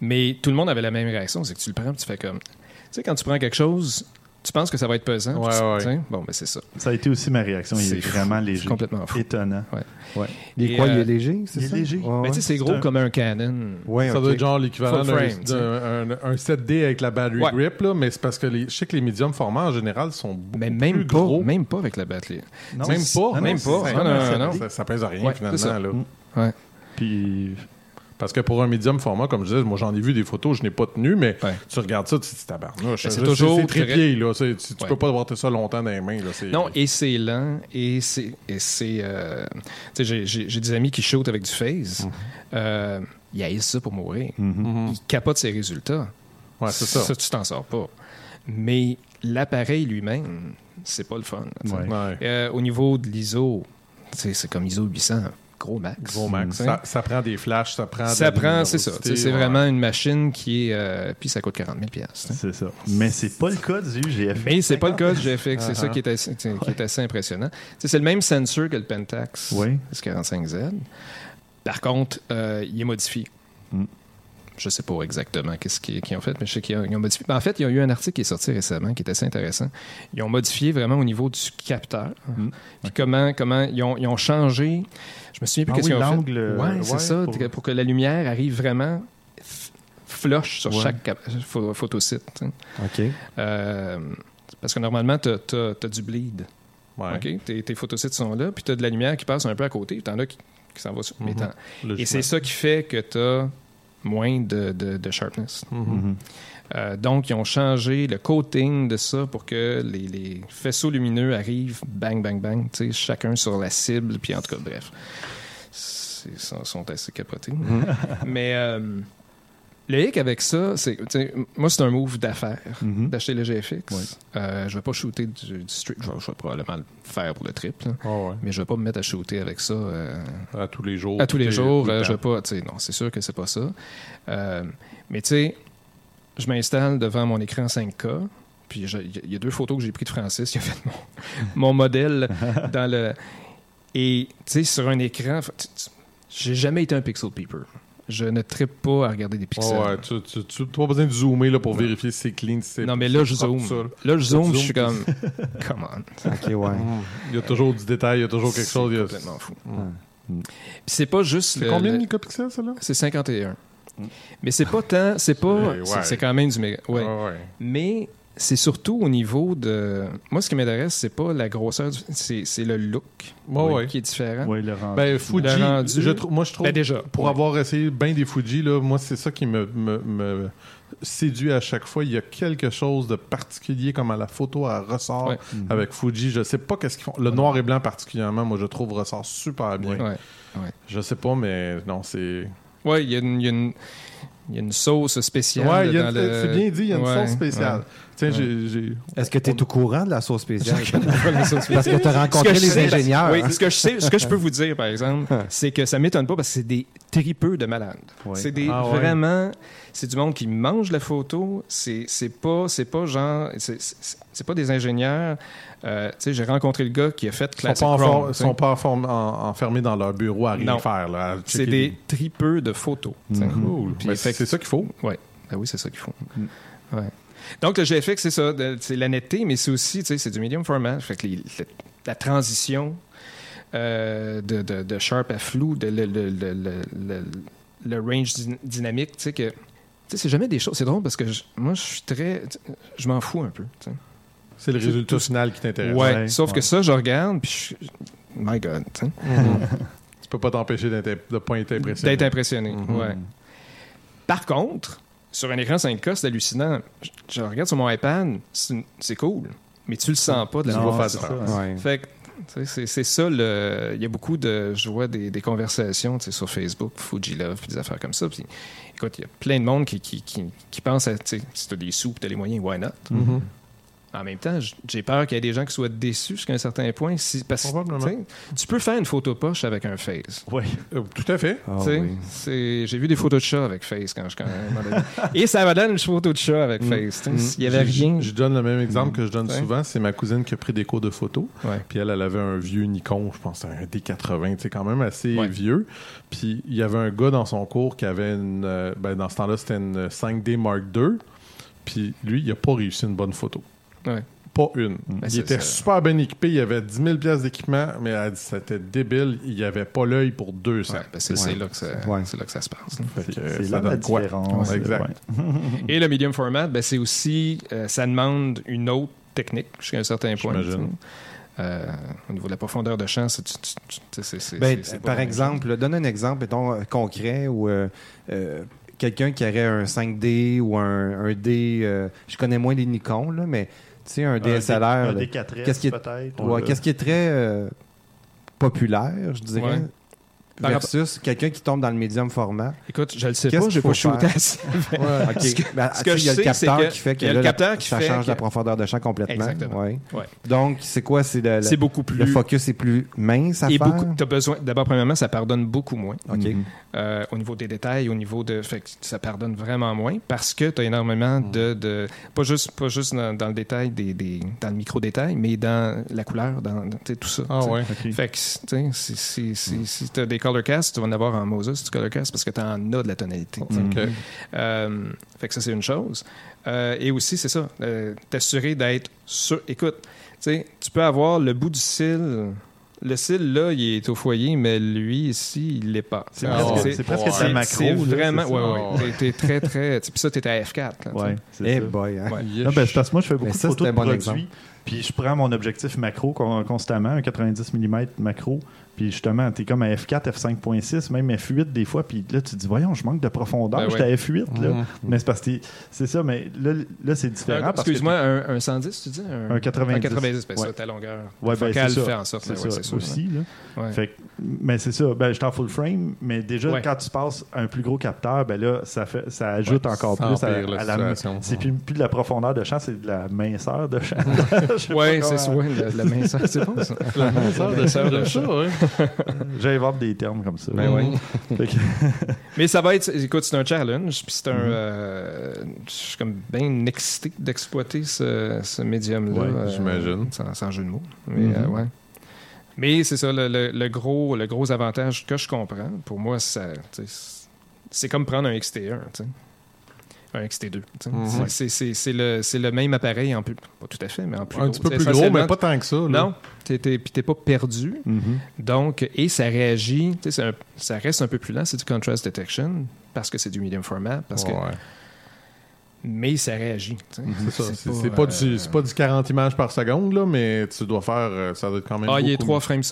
Speaker 4: Mais tout le monde avait la même réaction. C'est que tu le prends, tu fais comme. Tu sais, quand tu prends quelque chose, tu penses que ça va être pesant.
Speaker 3: Ouais,
Speaker 4: tu-
Speaker 3: ouais.
Speaker 4: Bon, ben c'est ça.
Speaker 2: Ça a été aussi ma réaction. Il est, vraiment
Speaker 4: C'est
Speaker 2: léger.
Speaker 4: complètement fou.
Speaker 2: Étonnant.
Speaker 5: Il est
Speaker 4: Et,
Speaker 5: quoi, il
Speaker 4: euh,
Speaker 5: est léger, c'est
Speaker 2: il est
Speaker 5: ça?
Speaker 2: léger.
Speaker 5: Ouais,
Speaker 4: Mais
Speaker 5: ouais.
Speaker 4: tu sais, c'est gros
Speaker 2: un-
Speaker 4: comme un Canon.
Speaker 5: Ouais,
Speaker 3: Ça doit être genre l'équivalent d'un un, un 7D avec la battery
Speaker 4: Ouais.
Speaker 3: grip, là, mais c'est parce que les, je sais que les médiums formats en général sont beaucoup
Speaker 4: Mais même
Speaker 3: plus
Speaker 4: pas,
Speaker 3: gros.
Speaker 4: même pas avec la batterie.
Speaker 2: Non,
Speaker 3: Même pas.
Speaker 4: même pas. Non, non,
Speaker 3: ça-
Speaker 4: non.
Speaker 3: Ça, ça pèse rien
Speaker 4: Ouais,
Speaker 3: finalement.
Speaker 4: ça.
Speaker 2: Puis,
Speaker 3: Parce que pour un médium format, comme je disais, moi j'en ai vu des photos, je n'ai pas tenu, mais
Speaker 4: Ouais.
Speaker 3: tu regardes ça, tu te dis tabarnouche.
Speaker 4: Ben, c'est toujours
Speaker 3: C'est trépied, là. Tu, tu
Speaker 4: Ouais.
Speaker 3: peux pas avoir ça longtemps dans les mains, là.
Speaker 4: Non, et c'est lent, et c'est. et c'est, euh, tu sais, j'ai- des amis qui shootent avec du phase. Euh, ils haïssent ça pour mourir.
Speaker 3: Mhm.
Speaker 4: Ils capotent ses résultats.
Speaker 3: Ouais, c'est ça.
Speaker 4: Ça, tu t'en sors pas. Mais l'appareil lui-même, c'est pas le fun. là.
Speaker 2: Ouais.
Speaker 3: Ouais.
Speaker 4: Euh, au niveau de l'ISO, c'est comme ISO 800, gros max.
Speaker 3: Gros max.
Speaker 4: Sais.
Speaker 3: Ça, ça prend des flashs, ça prend.
Speaker 4: Ça prend, c'est ça. C'est
Speaker 3: ouais.
Speaker 4: vraiment une machine qui est. euh, puis ça coûte 40 000 piastres, tu sais.
Speaker 2: C'est ça. Mais c'est pas le cas du GFX.
Speaker 4: Mais c'est pas le cas du GFX, c'est ça
Speaker 3: Uh-huh.
Speaker 4: qui est assez, tu sais, qui est assez impressionnant. C'est le même sensor que le Pentax
Speaker 2: Oui.
Speaker 4: S45Z. Par contre, euh, il est modifié.
Speaker 2: Mm.
Speaker 4: Je sais pas exactement qu'est-ce qu'ils ont fait, mais je sais qu'ils ont, modifié. Ben, En fait, il y a eu un article qui est sorti récemment qui est assez intéressant. Ils ont modifié vraiment au niveau du capteur.
Speaker 2: Mm.
Speaker 4: Puis comment, comment ils, ont, ils ont changé. Je me souviens plus
Speaker 2: Ah
Speaker 4: qu'est-ce
Speaker 2: oui,
Speaker 4: qu'ils ont fait.
Speaker 2: l'angle, euh,
Speaker 4: Ouais, c'est ça,
Speaker 2: pour-
Speaker 4: pour... que la lumière arrive vraiment flush sur
Speaker 2: Ouais.
Speaker 4: chaque photosite.
Speaker 5: OK.
Speaker 4: Euh, parce que normalement, tu as, du bleed.
Speaker 3: Ouais.
Speaker 4: OK? Tes, tes photosites sont là, puis tu as de la lumière qui passe un peu à côté, tu en as qui, qui s'en va sur.
Speaker 3: Mhm.
Speaker 4: t'en- Et c'est ça qui fait que tu as moins de, de- de sharpness.
Speaker 3: Mhm.
Speaker 2: Mhm.
Speaker 4: Euh, donc, ils ont changé le coating de ça pour que les, les faisceaux lumineux arrivent bang, bang, bang, tu sais, chacun sur la cible, puis en tout cas, bref. C'est- Ils sont, sont assez capotés. Mais euh, le hic avec ça, c'est. Moi, c'est un move d'affaires
Speaker 2: Mhm.
Speaker 4: d'acheter le GFX.
Speaker 2: Ouais.
Speaker 4: Euh, je vais pas shooter du, du street. Je vais, je vais probablement le faire pour le trip, là.
Speaker 3: Ah ouais.
Speaker 4: mais je vais pas me mettre à shooter avec ça. euh,
Speaker 3: À tous les jours.
Speaker 4: à tous les jours, euh, je vais pas. tu sais, Non, c'est sûr que c'est pas ça. Euh, mais tu sais, je m'installe devant mon écran 5K. Puis il y a- deux photos que j'ai prises de Francis. Il a fait mon, mon modèle dans le. Et tu sais, sur un écran, j'ai jamais été un pixel peeper. Je ne trippe pas à regarder des pixels.
Speaker 3: Ah ouais, tu tu- tu- t'as pas besoin de zoomer là, pour vérifier si c'est clean. si c'est-
Speaker 4: non, mais là, je
Speaker 3: c'est
Speaker 4: zoome.
Speaker 3: ça, là.
Speaker 4: Là, je zoome,
Speaker 3: Tu
Speaker 4: je suis comme. Come on.
Speaker 5: OK, ouais.
Speaker 3: Il y a toujours du détail, il y a toujours quelque
Speaker 4: C'est
Speaker 3: chose. il y a-
Speaker 4: complètement fou.
Speaker 3: Mm.
Speaker 4: Puis c'est pas juste.
Speaker 3: C'est combien de mégapixels, ça, là?
Speaker 4: C'est 51. Mais c'est pas tant. C'est pas. C'est-
Speaker 3: ouais.
Speaker 4: C'est quand même du méga. Ouais.
Speaker 3: Ouais.
Speaker 4: Mais c'est surtout au niveau de. Moi, ce qui m'intéresse, c'est pas la grosseur, du- c'est c'est le look
Speaker 3: Ouais, ouais.
Speaker 4: qui est différent.
Speaker 2: Oui, le rendu.
Speaker 3: Ben, Fuji,
Speaker 4: Le rendu-
Speaker 3: je trou- moi, je trouve,
Speaker 4: Ben, déjà.
Speaker 3: pour
Speaker 4: ouais.
Speaker 3: avoir essayé bien des Fuji, là, moi, c'est ça qui me, me- me séduit à chaque fois. Il y a quelque chose de particulier, comme à la photo, elle ressort
Speaker 4: Ouais.
Speaker 3: avec Fuji. Je sais pas qu'est-ce qu'ils font. Le noir et blanc, particulièrement, moi, je trouve, ressort super bien.
Speaker 4: Ouais.
Speaker 3: Je sais pas, mais non, c'est.
Speaker 4: Ouais, il y a une. il y a une- il y a une sauce spéciale.
Speaker 3: Ouais,
Speaker 4: dans le-
Speaker 3: c'est bien dit, il y a une
Speaker 4: Ouais,
Speaker 3: sauce spéciale.
Speaker 4: ouais.
Speaker 3: Tiens, j'ai- j'ai.
Speaker 5: Est-ce que tu es au courant de la sauce spéciale?
Speaker 4: La sauce
Speaker 5: Parce que tu as rencontré les
Speaker 4: sais-
Speaker 5: ingénieurs.
Speaker 4: Oui, ce que je sais, ce que je peux vous dire, par exemple, c'est que ça m'étonne pas parce que c'est des tripeux de malades.
Speaker 2: Ouais.
Speaker 4: C'est des
Speaker 3: Ah ouais.
Speaker 4: vraiment, c'est du monde qui mange la photo. C'est c'est pas, c'est pas genre, c'est- pas des ingénieurs. Euh, tu sais, j'ai rencontré le gars qui a fait
Speaker 3: Ils sont
Speaker 4: Classic tu sais.
Speaker 3: sont pas enfermés dans leur bureau à rien
Speaker 4: Non.
Speaker 3: faire.
Speaker 4: C'est des tripeux de photos. sais.
Speaker 3: Cool. Ben, c'est
Speaker 4: que-
Speaker 3: ça qu'il faut.
Speaker 4: Ouais. Ah oui, c'est ça qu'ils font. Ouais. Donc, le GFX, c'est ça. C'est la netteté, mais c'est aussi, tu sais, c'est du medium format. Fait que les- le- la transition euh, de, de- de sharp à flou, de, le, le- le- le- le- le range dyn- dynamique, tu sais, que. Tu sais, c'est jamais des choses. C'est drôle parce que je- moi, je suis très. Je m'en fous un peu.
Speaker 3: C'est le résultat final qui t'intéresse.
Speaker 4: Ouais,
Speaker 2: Ouais,
Speaker 4: sauf
Speaker 2: ouais.
Speaker 4: que ça, je regarde, puis je- My God, tu sais.
Speaker 3: Tu peux pas t'empêcher d'être- de pas être impressionné.
Speaker 4: D'être impressionné.
Speaker 3: Mhm.
Speaker 4: ouais. Par contre, sur un écran 5K, c'est hallucinant. Je, je regarde sur mon iPad, c'est c'est cool, mais tu le sens pas de la
Speaker 2: Non,
Speaker 3: ça.
Speaker 2: ça.
Speaker 5: Ouais.
Speaker 4: Fait que, c'est ça, il y a beaucoup de. Je vois des, des conversations sur Facebook, Fuji Love, puis des affaires comme ça. Puis, écoute, il y a plein de monde qui, qui, qui, pense à. Si tu as des sous, tu as les moyens, why not?
Speaker 3: Mhm.
Speaker 4: En même temps, j- j'ai peur qu'il y ait des gens qui soient déçus jusqu'à un certain point. Si, parce que
Speaker 3: Probablement.
Speaker 4: tu peux faire une photo poche avec un face.
Speaker 2: Oui.
Speaker 3: Euh, Tout à fait.
Speaker 5: Ah oui.
Speaker 4: J'ai vu des photos de chat avec Face quand je quand même- Et ça me donne une photo de chat avec Face. tu sais. Il y avait
Speaker 3: Je-
Speaker 4: rien.
Speaker 3: Je, je donne le même exemple que je donne souvent. C'est ma cousine qui a pris des cours de photo.
Speaker 4: Ouais.
Speaker 3: Puis elle, elle avait un vieux Nikon, je pense un D80, c'est quand même assez
Speaker 4: Ouais.
Speaker 3: vieux. Puis il y avait un gars dans son cours qui avait une. euh, ben, dans ce temps-là, c'était une 5D Mark II. Puis lui, il a pas réussi une bonne photo.
Speaker 4: Ouais.
Speaker 3: Pas une.
Speaker 4: Ben,
Speaker 3: il était
Speaker 4: ça.
Speaker 3: super bien équipé. Il avait 10 000 pièces d'équipement, mais elle a dit c'était débile. Il n'y avait pas l'œil pour 200.
Speaker 4: Ouais, ben c'est c'est là, que ça-
Speaker 5: Ouais.
Speaker 4: c'est là que ça se passe. là.
Speaker 3: Fait que,
Speaker 2: C'est
Speaker 3: ça
Speaker 2: là la différence.
Speaker 3: Ouais, exact.
Speaker 2: ouais.
Speaker 4: Et le medium format, ben, c'est aussi. euh, ça demande une autre technique jusqu'à un certain point. Euh, au niveau de la profondeur de champ, c'est,
Speaker 5: Ben,
Speaker 4: c'est-
Speaker 5: par exemple, donne un exemple mettons, euh, concret où euh, euh, quelqu'un qui aurait un 5D ou un, un D, euh, je connais moins les Nikon, là, mais sais, un DSLR.
Speaker 2: Un
Speaker 5: là,
Speaker 2: D4S,
Speaker 5: qu'est-ce qui est-
Speaker 2: peut-être.
Speaker 5: ouais,
Speaker 2: ou,
Speaker 5: qu'est-ce qui est très euh, populaire, je dirais,
Speaker 4: Ouais.
Speaker 5: Versus quelqu'un qui tombe dans le médium format.
Speaker 4: Écoute, je le sais
Speaker 5: Qu'est-ce
Speaker 4: pas, j'ai pas shooté assez.
Speaker 5: OK.
Speaker 4: Ce que-
Speaker 5: Ben,
Speaker 4: ce que
Speaker 5: il y a le
Speaker 4: sais, c'est
Speaker 5: capteur
Speaker 4: que-
Speaker 5: qui fait que,
Speaker 4: il y a
Speaker 5: là,
Speaker 4: le
Speaker 5: la-
Speaker 4: capteur qui
Speaker 5: ça
Speaker 4: fait
Speaker 5: change
Speaker 4: que-
Speaker 5: la profondeur de champ complètement.
Speaker 4: Exactement.
Speaker 5: Ouais.
Speaker 4: Ouais.
Speaker 5: Donc, c'est quoi? C'est le, le-
Speaker 4: beaucoup plus.
Speaker 5: le focus est plus mince à
Speaker 4: et
Speaker 5: faire?
Speaker 4: beaucoup, t'as besoin. D'abord, premièrement, ça pardonne beaucoup moins.
Speaker 5: OK.
Speaker 2: Mhm.
Speaker 4: euh, au niveau des détails, au niveau de. Fait que ça pardonne vraiment moins parce que tu as énormément de, de. Pas juste, pas juste dans, dans le détail, des, des- dans le micro-détail, mais dans la couleur, dans, tout ça.
Speaker 3: Ah ouais.
Speaker 4: Fait que, tu as des color casts, tu vas en avoir en Moses, du color cast, parce que tu en as de la tonalité. Euh, fait que ça, c'est une chose. Euh, et aussi, c'est ça, euh, t'assurer d'être sûr. Écoute, tu sais, tu peux avoir le bout du cil. Le cil, là, il est au foyer, mais lui, ici, il l'est pas.
Speaker 2: C'est presque, presque macro.
Speaker 4: C'est vraiment. Ouais, ouais.
Speaker 3: ouais.
Speaker 4: T'es très, très. Puis ça, t'es à F4. Là, tu sais.
Speaker 2: Ouais, c'est
Speaker 5: Eh
Speaker 2: ça.
Speaker 5: boy, hein?
Speaker 4: Ouais.
Speaker 2: Non, ben, parce que moi, je fais beaucoup de
Speaker 5: ça,
Speaker 2: photos
Speaker 5: c'est
Speaker 2: de
Speaker 5: un bon
Speaker 2: produits.
Speaker 5: exemple.
Speaker 2: Puis je prends mon objectif macro con- constamment, un 90 mm macro. Puis justement, t'es comme à F4, F5.6, même F8 des fois. Puis là, tu te dis, voyons, je manque de profondeur.
Speaker 4: Ben
Speaker 2: J'étais
Speaker 4: ouais.
Speaker 2: à F8. Là. Mais c'est parce que t'es- c'est ça. Mais là, là c'est différent.
Speaker 4: Euh, Excuse-moi, un, un 110, tu dis? Un,
Speaker 2: Un 90.
Speaker 4: Un 90, ben,
Speaker 2: Ouais.
Speaker 4: ça, ta longueur.
Speaker 2: Ouais, ben, c'est ça.
Speaker 4: fait en sorte.
Speaker 2: C'est
Speaker 4: ben, ouais,
Speaker 2: ça
Speaker 4: c'est sûr,
Speaker 2: aussi. Là.
Speaker 4: ouais.
Speaker 2: Fait que- mais c'est ça. Ben, j'étais en full frame, mais déjà,
Speaker 4: Ouais.
Speaker 2: quand tu passes un plus gros capteur, ben là, ça, fait, ça ajoute
Speaker 3: Ouais,
Speaker 2: encore plus à,
Speaker 3: la
Speaker 2: à la. C'est plus, plus de la profondeur de champ, c'est de la minceur de champ. Je
Speaker 4: Ouais,
Speaker 2: pas
Speaker 4: c'est ça, ouais, la, minceur, c'est bon ça.
Speaker 3: La minceur de
Speaker 4: minceur
Speaker 3: de chat, ouais.
Speaker 2: J'invente des termes comme ça.
Speaker 4: Ben ouais.
Speaker 2: Fait que-
Speaker 4: Mais ça va être, écoute, c'est un challenge, puis c'est un,
Speaker 2: Mhm.
Speaker 4: euh, je suis comme bien excité d'exploiter ce, ce médium-là.
Speaker 2: Ouais,
Speaker 4: euh,
Speaker 3: j'imagine.
Speaker 4: sans, sans jeu de mots. Mais
Speaker 2: Mhm.
Speaker 4: euh, ouais. Mais c'est ça, le, le- le gros, le gros avantage que je comprends, pour moi, c'est comme prendre un XT1, tu sais. Un XT2. tu sais.
Speaker 3: Mhm.
Speaker 4: C'est- c'est- C'est c'est le, c'est le même appareil, en plus, pas tout à fait, mais en plus
Speaker 3: Un
Speaker 4: gros.
Speaker 3: petit peu plus gros, mais pas tant que ça. là.
Speaker 4: Non, t'es- t'es- puis t'es pas perdu.
Speaker 2: Mhm.
Speaker 4: Donc, et ça réagit, un- ça reste un peu plus lent, c'est du contrast detection, parce que c'est du medium format, parce que, mais ça réagit.
Speaker 3: C'est ça. C'est
Speaker 4: pas,
Speaker 3: pas,
Speaker 4: euh,
Speaker 3: du, c'est pas du 40 images par seconde, là, mais tu dois faire. euh, Ça doit être quand même.
Speaker 4: Ah, il est
Speaker 3: beaucoup.
Speaker 4: 3 frames.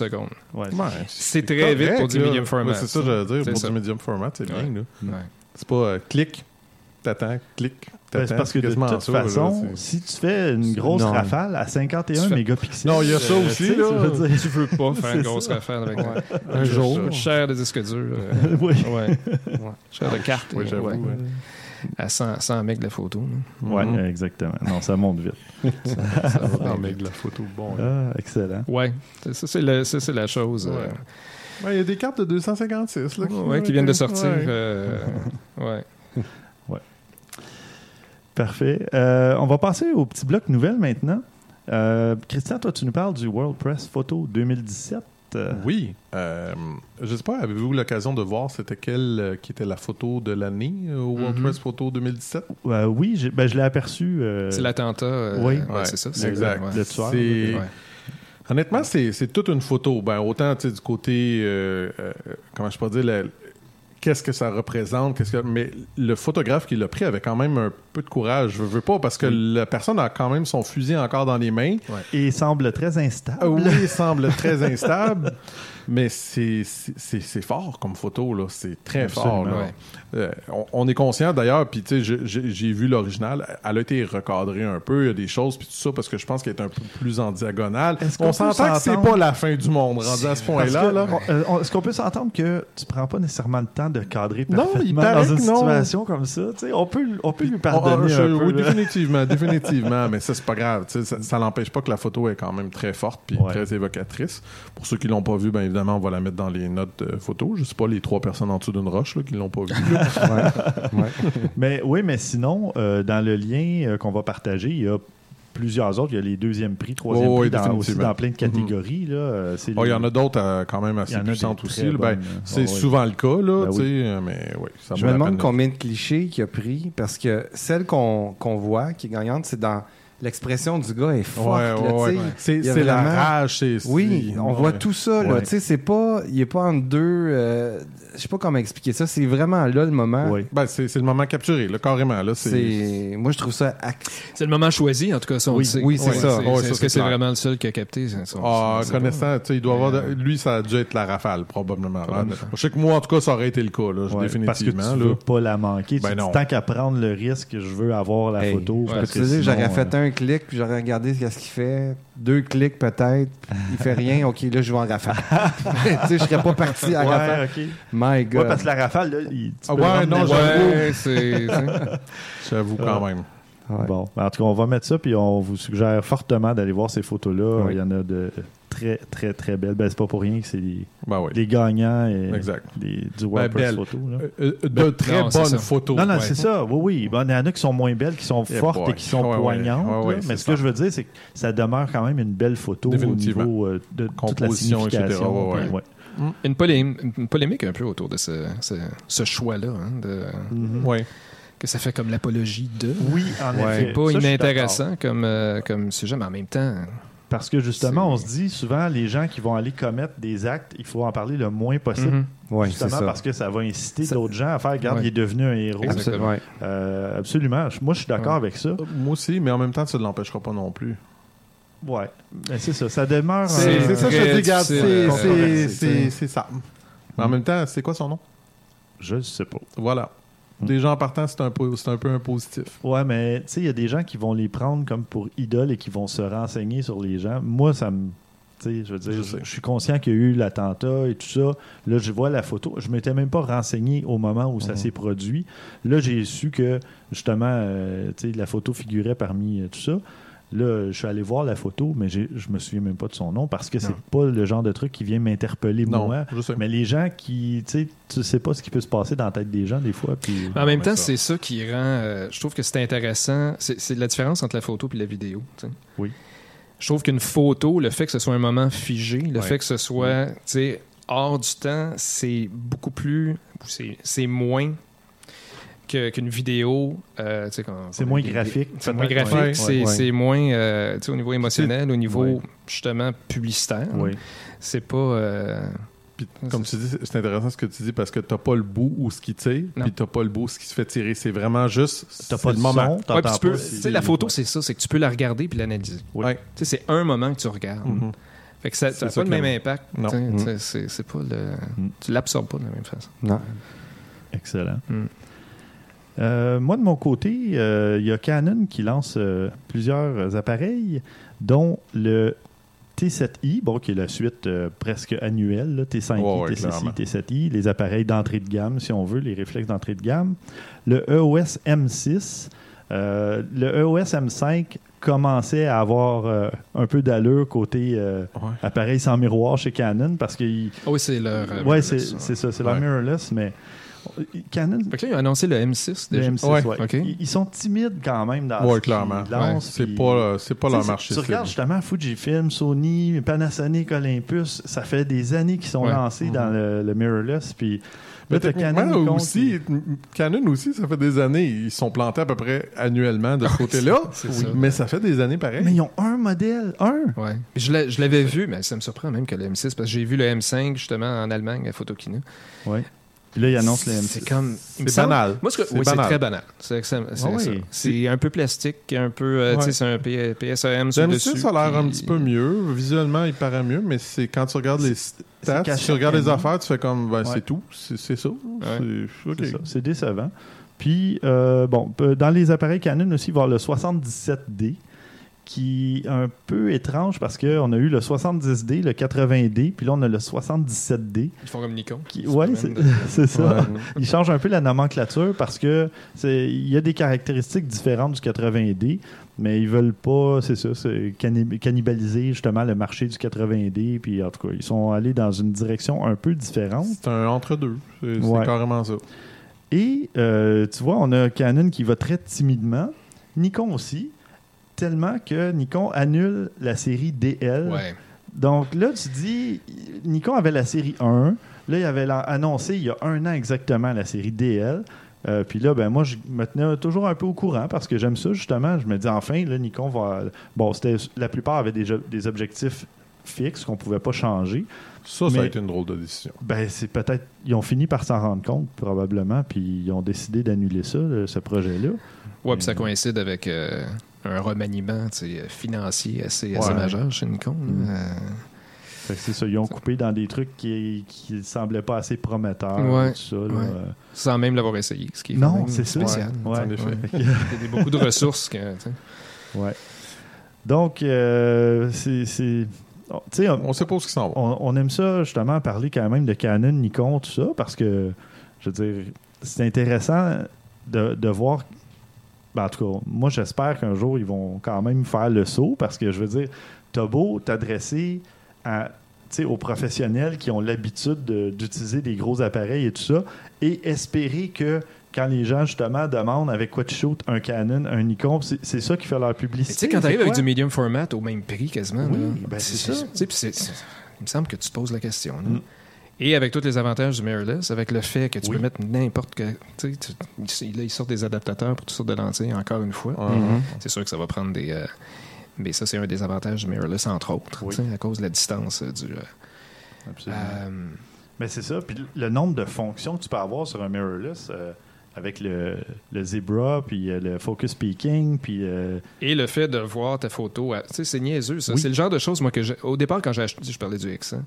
Speaker 2: Ouais,
Speaker 3: Ouais,
Speaker 4: C'est très vite pour du medium format.
Speaker 3: Ouais, c'est ça, j'allais dire.
Speaker 4: C'est
Speaker 3: Pour
Speaker 4: ça.
Speaker 3: du medium format, c'est bien.
Speaker 4: Ouais.
Speaker 3: là.
Speaker 4: Ouais.
Speaker 3: C'est pas euh, clic, t'attends, clic,
Speaker 2: Ben,
Speaker 3: t'attends.
Speaker 2: c'est parce que de toute
Speaker 3: ça,
Speaker 2: façon, si tu fais une grosse
Speaker 5: Non.
Speaker 2: rafale à 51
Speaker 4: Tu fais-
Speaker 2: mégapixels.
Speaker 3: Non, il y a ça
Speaker 2: euh,
Speaker 3: aussi, là.
Speaker 2: tu veux dire-
Speaker 4: Tu veux pas faire une grosse
Speaker 2: ça.
Speaker 4: rafale avec
Speaker 3: un
Speaker 4: ça.
Speaker 3: jour.
Speaker 4: Cher de disque dur. euh,
Speaker 2: oui.
Speaker 4: ouais. Cher de carte.
Speaker 3: Oui, j'avoue.
Speaker 4: ouais.
Speaker 3: ouais.
Speaker 4: À 100, 100 mecs de la photo.
Speaker 2: Ouais,
Speaker 3: Mhm.
Speaker 2: exactement. Non, ça monte vite.
Speaker 4: Ça va bien
Speaker 3: Ah, mais
Speaker 4: vite.
Speaker 3: de la photo, bon.
Speaker 2: Ah, excellent.
Speaker 4: Ouais, ça, c'est le- ça, c'est la chose. euh,
Speaker 3: Ouais, Il y a des cartes de 256 là,
Speaker 4: ouais, qui viennent de sortir.
Speaker 3: Ouais.
Speaker 4: euh, ouais.
Speaker 2: Parfait. Euh, on va passer au petit bloc nouvelles maintenant. Euh, Christian, toi, tu nous parles du World Press Photo 2017. Euh,
Speaker 3: Oui. Euh, je sais pas, avez-vous l'occasion de voir c'était quelle euh, qui était la photo de l'année au World
Speaker 4: Mhm.
Speaker 3: Press Photo 2017?
Speaker 2: euh, oui, j'ai- ben, je l'ai aperçu. euh,
Speaker 4: C'est l'attentat. euh,
Speaker 2: oui.
Speaker 4: ouais,
Speaker 3: Ouais,
Speaker 4: c'est ça. c'est-
Speaker 3: exact.
Speaker 4: ouais.
Speaker 2: Le tueur.
Speaker 3: C'est-
Speaker 4: Ouais.
Speaker 3: Honnêtement, c'est toute une photo. Ben, autant du côté, euh, euh, comment je peux dire, la- qu'est-ce que ça représente, qu'est-ce que, mais le photographe qui l'a pris avait quand même un peu de courage. Je veux pas parce que la personne a quand même son fusil encore dans les mains.
Speaker 2: Et il semble très instable.
Speaker 3: Ah oui, il semble très instable, mais c'est fort comme photo là. C'est très
Speaker 2: Absolument.
Speaker 3: fort. là.
Speaker 4: Ouais.
Speaker 3: Euh, on, on est conscient d'ailleurs, puis tu sais, j'ai vu l'original, elle a été recadrée un peu, il y a des choses, puis tout ça, parce que je pense qu'elle est un peu plus en diagonale.
Speaker 2: Est-ce qu'on
Speaker 3: On
Speaker 2: peut
Speaker 3: s'entend que c'est pas la fin du monde, rendu à ce point-là.
Speaker 2: euh, Est-ce qu'on peut s'entendre que tu prends pas nécessairement le temps de cadrer
Speaker 3: Non,
Speaker 2: parfaitement
Speaker 3: il paraît
Speaker 2: dans une
Speaker 3: non.
Speaker 2: situation comme ça? Tu sais, on, peut, on peut lui
Speaker 3: Oh,
Speaker 2: pardonner
Speaker 3: oh, je-
Speaker 2: un peu.
Speaker 3: oui,
Speaker 2: là.
Speaker 3: définitivement, définitivement, mais ça, c'est pas grave. Ça, ça n'empêche pas que la photo est quand même très forte puis
Speaker 2: Ouais.
Speaker 3: très évocatrice. Pour ceux qui l'ont pas vu, bien évidemment, on va la mettre dans les notes de photo. Je sais pas les trois personnes en dessous d'une roche là, qui l'ont pas vu. là.
Speaker 5: Ouais.
Speaker 2: Mais oui, mais sinon, euh, dans le lien euh, qu'on va partager, il y a plusieurs autres. Il y a les deuxièmes prix, troisième
Speaker 3: Oh, oui,
Speaker 2: prix, dans, aussi dans plein de catégories. là. Euh,
Speaker 3: Oh, Il y en a d'autres euh, quand même assez puissantes aussi. Ben,
Speaker 2: bonnes.
Speaker 3: c'est
Speaker 2: ouais.
Speaker 3: souvent le cas, là,
Speaker 2: Ben
Speaker 3: tu
Speaker 2: oui.
Speaker 3: sais, euh, mais oui, ça
Speaker 5: Je me demande combien de clichés qu'il a pris parce que celle qu'on qu'on voit qui est gagnante, c'est dans l'expression du gars est forte.
Speaker 3: Ouais, ouais. C'est la rage. c'est-
Speaker 5: Oui, on voit tout ça. Là.
Speaker 2: Ouais.
Speaker 5: Tu sais, c'est pas, il est pas entre deux. euh, je sais pas comment expliquer ça. C'est vraiment là le moment.
Speaker 2: Oui.
Speaker 3: Ben, c'est c'est le moment capturé, là, carrément. Là, c'est
Speaker 5: moi je trouve ça.
Speaker 4: C'est le moment choisi, en tout cas, ça, on
Speaker 5: Oui,
Speaker 4: sait.
Speaker 5: oui, c'est ça.
Speaker 3: Ouais, ça,
Speaker 4: Est-ce
Speaker 3: c'est
Speaker 4: que c'est vraiment le seul qui a capté? ça,
Speaker 3: Ah, connaissant, tu sais, il doit avoir. de- Lui, ça a dû être la rafale, probablement. Je sais que moi, en tout cas, ça aurait été le cas, là,
Speaker 2: Ouais,
Speaker 3: définitivement.
Speaker 2: parce que tu
Speaker 3: là.
Speaker 2: veux pas la manquer.
Speaker 3: Ben
Speaker 2: Tu dis,
Speaker 3: non.
Speaker 2: tant qu'à prendre le risque, je veux avoir la
Speaker 5: Hey,
Speaker 2: photo.
Speaker 5: j'aurais
Speaker 2: euh,
Speaker 5: fait un clic, puis j'aurais regardé ce qu'il fait. Deux clics peut-être. Il fait rien. Ok, là je vais en rafale. tu sais, je serais pas parti en rafale.
Speaker 2: Ouais, ok.
Speaker 5: My God.
Speaker 2: Ouais, parce que la rafale, là, il, tu
Speaker 3: Ah
Speaker 2: peux
Speaker 3: ouais, non.
Speaker 4: Ouais, c'est.
Speaker 3: J'avoue quand même.
Speaker 5: Ouais.
Speaker 2: Bon, ben, en tout cas, on va mettre ça, puis on vous suggère fortement d'aller voir ces photos-là.
Speaker 5: Oui.
Speaker 2: Il y en a de très, très, très belles. Ben, c'est pas pour rien que c'est les,
Speaker 3: Ben oui.
Speaker 2: les gagnants et
Speaker 3: Exact.
Speaker 2: les, du
Speaker 3: Ben,
Speaker 2: World Press
Speaker 3: belle.
Speaker 2: Photo. là.
Speaker 3: Euh, euh, de très
Speaker 4: non,
Speaker 3: bonnes photos.
Speaker 2: Non, non,
Speaker 3: Ouais.
Speaker 2: c'est ça. Oui, oui. Ben, il y en a qui sont moins belles, qui sont
Speaker 3: Eh
Speaker 2: fortes
Speaker 3: boy.
Speaker 2: et qui sont
Speaker 3: Ouais,
Speaker 2: poignantes.
Speaker 3: Ouais,
Speaker 2: là.
Speaker 3: ouais,
Speaker 2: Mais ce que je veux dire, c'est que ça demeure quand même une belle photo au niveau euh, de toute la
Speaker 3: Composition, etc.
Speaker 2: signification.
Speaker 3: Ouais.
Speaker 4: Une, polém- une polémique un peu autour de ce, ce, ce choix-là, hein, de,
Speaker 2: Mhm.
Speaker 4: Que ça fait comme l'apologie de.
Speaker 2: Oui, en
Speaker 5: Ouais.
Speaker 2: effet.
Speaker 4: C'est pas
Speaker 2: Ça,
Speaker 4: inintéressant comme, euh, comme sujet, mais en même temps.
Speaker 2: Parce que justement, on se dit souvent, les gens qui vont aller commettre des actes, il faut en parler le moins possible.
Speaker 5: Ouais, c'est
Speaker 2: Justement
Speaker 5: ça.
Speaker 2: parce que ça va inciter
Speaker 5: Ça-
Speaker 2: d'autres gens à faire Regarde,
Speaker 4: Ouais.
Speaker 2: il est devenu un héros. Euh, absolument. Moi, je suis d'accord
Speaker 4: Ouais.
Speaker 2: avec ça.
Speaker 3: Moi aussi, mais en même temps, ça ne l'empêchera pas non plus.
Speaker 2: Ouais. Mais c'est ça. Ça demeure.
Speaker 4: C'est-
Speaker 3: ça, je te dis, c'est-
Speaker 4: euh,
Speaker 3: c'est-
Speaker 2: controversé,
Speaker 3: c'est c'est ça. Mais en même temps, c'est quoi son nom?
Speaker 2: Je sais pas.
Speaker 3: Voilà.
Speaker 2: Mm.
Speaker 3: Des gens partant, c'est un, peu- c'est un peu un positif.
Speaker 2: Ouais, mais tu sais, il y a des gens qui vont les prendre comme pour idoles et qui vont se renseigner sur les gens. Moi, ça me. Tu sais, je veux dire,
Speaker 3: Je
Speaker 2: suis conscient qu'il y a eu l'attentat et tout ça. Là, je vois la photo. Je m'étais même pas renseigné au moment où ça
Speaker 3: Mhm.
Speaker 2: s'est produit. Là, j'ai su que, justement, euh, tu sais, la photo figurait parmi euh, tout ça. Là, je suis allé voir la photo, mais je me souviens même pas de son nom parce que c'est pas le genre de truc qui vient m'interpeller moi. Mais les gens qui, tu sais, tu sais pas ce qui peut se passer dans la tête des gens des fois. Puis,
Speaker 4: en même temps, c'est ça qui rend. euh, je trouve que c'est intéressant. C'est la différence entre la photo et la vidéo.
Speaker 2: Oui.
Speaker 4: Je trouve qu'une photo, le fait que ce soit un moment figé, le
Speaker 3: Ouais.
Speaker 4: fait que ce soit tu sais, hors du temps, c'est beaucoup plus. C'est moins que- qu'une vidéo. euh,
Speaker 2: C'est moins graphique,
Speaker 4: C'est moins graphique.
Speaker 3: Ouais,
Speaker 4: c'est
Speaker 5: ouais.
Speaker 4: c'est moins euh, tu sais, au niveau émotionnel, au niveau
Speaker 2: Ouais.
Speaker 4: justement publicitaire. C'est pas. euh,
Speaker 3: comme tu dis, c'est intéressant ce que tu dis parce que t'as pas le bout où ce qui tire, puis t'as pas le bout où ce qui se fait tirer. C'est vraiment juste.
Speaker 2: T'as
Speaker 3: c'est
Speaker 2: pas
Speaker 3: le
Speaker 2: de
Speaker 3: moment.
Speaker 2: son,
Speaker 4: Ouais, tu peux-
Speaker 2: pas
Speaker 4: la photo, c'est ça, c'est que tu peux la regarder puis l'analyser.
Speaker 2: Oui.
Speaker 3: Ouais.
Speaker 4: Tu sais, c'est un moment que tu regardes.
Speaker 3: Mhm.
Speaker 4: Fait que ça
Speaker 3: C'est
Speaker 4: n'a pas le même impact.
Speaker 3: Non.
Speaker 5: Mm.
Speaker 4: sais, C'est c'est pas le.
Speaker 2: Mm.
Speaker 4: Tu l'absorbes pas de la même façon.
Speaker 5: Non.
Speaker 2: Excellent. Euh, moi, de mon côté, euh, il y a Canon qui lance euh, plusieurs appareils, dont le T7i, bon, qui est la suite euh, presque annuelle, là, T5i,
Speaker 3: Ouais, ouais,
Speaker 2: T6i,
Speaker 3: clairement.
Speaker 2: T7i, les appareils d'entrée de gamme, si on veut, les réflexes d'entrée de gamme. Le EOS M6, euh, le EOS M5 commençait à avoir euh, un peu d'allure côté euh,
Speaker 3: Ouais.
Speaker 2: appareil sans miroir chez Canon parce que il-
Speaker 4: Ah oui, c'est leur. euh,
Speaker 2: ouais c'est
Speaker 4: ça.
Speaker 2: c'est ça c'est la
Speaker 3: Ouais.
Speaker 2: mirrorless mais Canon?
Speaker 4: Fait que là, ils ont annoncé le M6
Speaker 2: le
Speaker 4: déjà.
Speaker 2: M6,
Speaker 3: Ouais.
Speaker 2: ouais.
Speaker 4: Ok.
Speaker 2: Ils, ils sont timides quand même dans
Speaker 3: Ouais, clairement. C'est
Speaker 2: puis-
Speaker 3: pas, c'est pas leur marché.
Speaker 2: Tu regardes justement Fujifilm, Sony, Panasonic, Olympus, ça fait des années qu'ils sont lancés dans le, le mirrorless. Puis
Speaker 3: Mais
Speaker 2: Canon,
Speaker 3: aussi, Canon aussi, ça fait des années. Ils sont plantés à peu près annuellement de ce côté-là. Oui,
Speaker 4: ça.
Speaker 3: Mais ça fait des années pareil.
Speaker 2: Mais ils ont un modèle, un.
Speaker 4: Ouais. Je l'avais vu, mais ça me surprend même que le M6, parce que j'ai vu le M5 justement en Allemagne à Photokina.
Speaker 2: Ouais. Puis là, ils annoncent le
Speaker 4: C'est
Speaker 2: M6.
Speaker 4: comme. il me
Speaker 3: C'est
Speaker 4: semble-
Speaker 3: banal.
Speaker 4: Moi, ce que-
Speaker 3: C'est
Speaker 4: oui, c'est très banal. C'est c'est- c'est
Speaker 2: Ah oui.
Speaker 4: ça. C'est un peu plastique, un peu. euh, tu sais,
Speaker 3: Ouais.
Speaker 4: c'est un P- PSEM
Speaker 3: Le
Speaker 4: sur
Speaker 3: M6
Speaker 4: dessus.
Speaker 3: ça a l'air un petit peu mieux. Visuellement, il paraît mieux, mais c'est quand tu regardes les stats, si tu regardes les affaires, tu fais comme, ben,
Speaker 2: Ouais.
Speaker 3: c'est tout. C'est c'est ça. C'est-.
Speaker 2: C'est C'est décevant. Puis, euh, bon, dans les appareils Canon aussi, il va y avoir le 77D, qui est un peu étrange parce qu'on a eu le 70D, le 80D, puis là, on a le 77D.
Speaker 4: Ils font comme Nikon.
Speaker 2: Qui,
Speaker 4: Ils
Speaker 2: ouais, c'est ça.
Speaker 3: Ouais.
Speaker 2: Il change un peu la nomenclature parce que c'est- il y a des caractéristiques différentes du 80D, mais ils veulent pas, c'est ça, cannibaliser justement le marché du 80D. Puis en tout cas, ils sont allés dans une direction un peu différente.
Speaker 3: C'est un entre-deux. C'est c'est
Speaker 2: Ouais.
Speaker 3: carrément ça.
Speaker 2: Et euh, tu vois, on a Canon qui va très timidement, Nikon aussi, tellement que Nikon annule la série DL.
Speaker 4: Ouais.
Speaker 2: Donc là, tu dis, Nikon avait la série 1. Là, il avait annoncé il y a un an exactement la série DL. Euh, puis là, ben moi, je me tenais toujours un peu au courant parce que j'aime ça, justement. Je me dis, enfin, là, Nikon va... Bon, c'était la plupart avaient des, objectifs fixes qu'on pouvait pas changer.
Speaker 3: Ça, ça a été une drôle de décision.
Speaker 2: Ben, c'est peut-être... Ils ont fini par s'en rendre compte, probablement, puis ils ont décidé d'annuler ça, ce projet-là.
Speaker 4: Ouais, puis ça coïncide avec euh, un remaniement sais, financier assez, assez
Speaker 2: Ouais.
Speaker 4: majeur chez Nikon.
Speaker 2: Mm.
Speaker 4: Euh,
Speaker 2: Fait que c'est ça, ils ont coupé dans des trucs qui, qui semblaient pas assez prometteurs,
Speaker 4: Ouais,
Speaker 2: tout ça. là.
Speaker 4: ouais.
Speaker 2: Euh,
Speaker 4: sans même l'avoir essayé, ce qui est
Speaker 2: Non, c'est
Speaker 4: spécial.
Speaker 2: Ouais.
Speaker 3: En effet.
Speaker 2: Fait que-
Speaker 4: Il y a beaucoup de ressources. Que.
Speaker 2: Ouais. Donc, euh, c'est. c'est- oh,
Speaker 3: On sait pas ce qui s'en va.
Speaker 2: on, on aime ça, justement, parler quand même de Canon, Nikon, tout ça, parce que, je veux dire, c'est intéressant de, de voir. Ben, en tout cas, moi, j'espère qu'un jour, ils vont quand même faire le saut, parce que, je veux dire, t'as beau t'adresser à. tu aux professionnels qui ont l'habitude de- d'utiliser des gros appareils et tout ça, et espérer que quand les gens justement demandent avec quoi tu shootes un Canon, un Nikon, c'est c'est ça qui fait leur publicité.
Speaker 4: Tu sais, quand
Speaker 2: c'est
Speaker 4: t'arrives avec du medium format au même prix quasiment,
Speaker 2: Oui, ben, c'est ça.
Speaker 4: tu il me semble que tu te poses la question.
Speaker 2: Mm.
Speaker 4: Et avec tous les avantages du mirrorless, avec le fait que tu
Speaker 2: Oui.
Speaker 4: peux mettre n'importe que. Tu là, ils sortent des adaptateurs pour toutes sortes de lentilles, encore une fois.
Speaker 3: Ouais.
Speaker 5: Mhm.
Speaker 4: C'est sûr que ça va prendre des. euh, mais ça, c'est un des avantages du mirrorless, entre autres,
Speaker 2: Oui.
Speaker 4: à cause de la distance euh, du. euh,
Speaker 2: Absolument.
Speaker 4: euh,
Speaker 2: Mais c'est ça. Puis le nombre de fonctions que tu peux avoir sur un mirrorless euh, avec le, le zebra, puis euh, le focus peaking, puis euh,
Speaker 4: Et le fait de voir ta photo, à- tu sais, c'est niaiseux, ça.
Speaker 2: Oui.
Speaker 4: C'est le genre de choses, moi, que j'ai- au départ, quand j'ai acheté, je parlais du X, hein,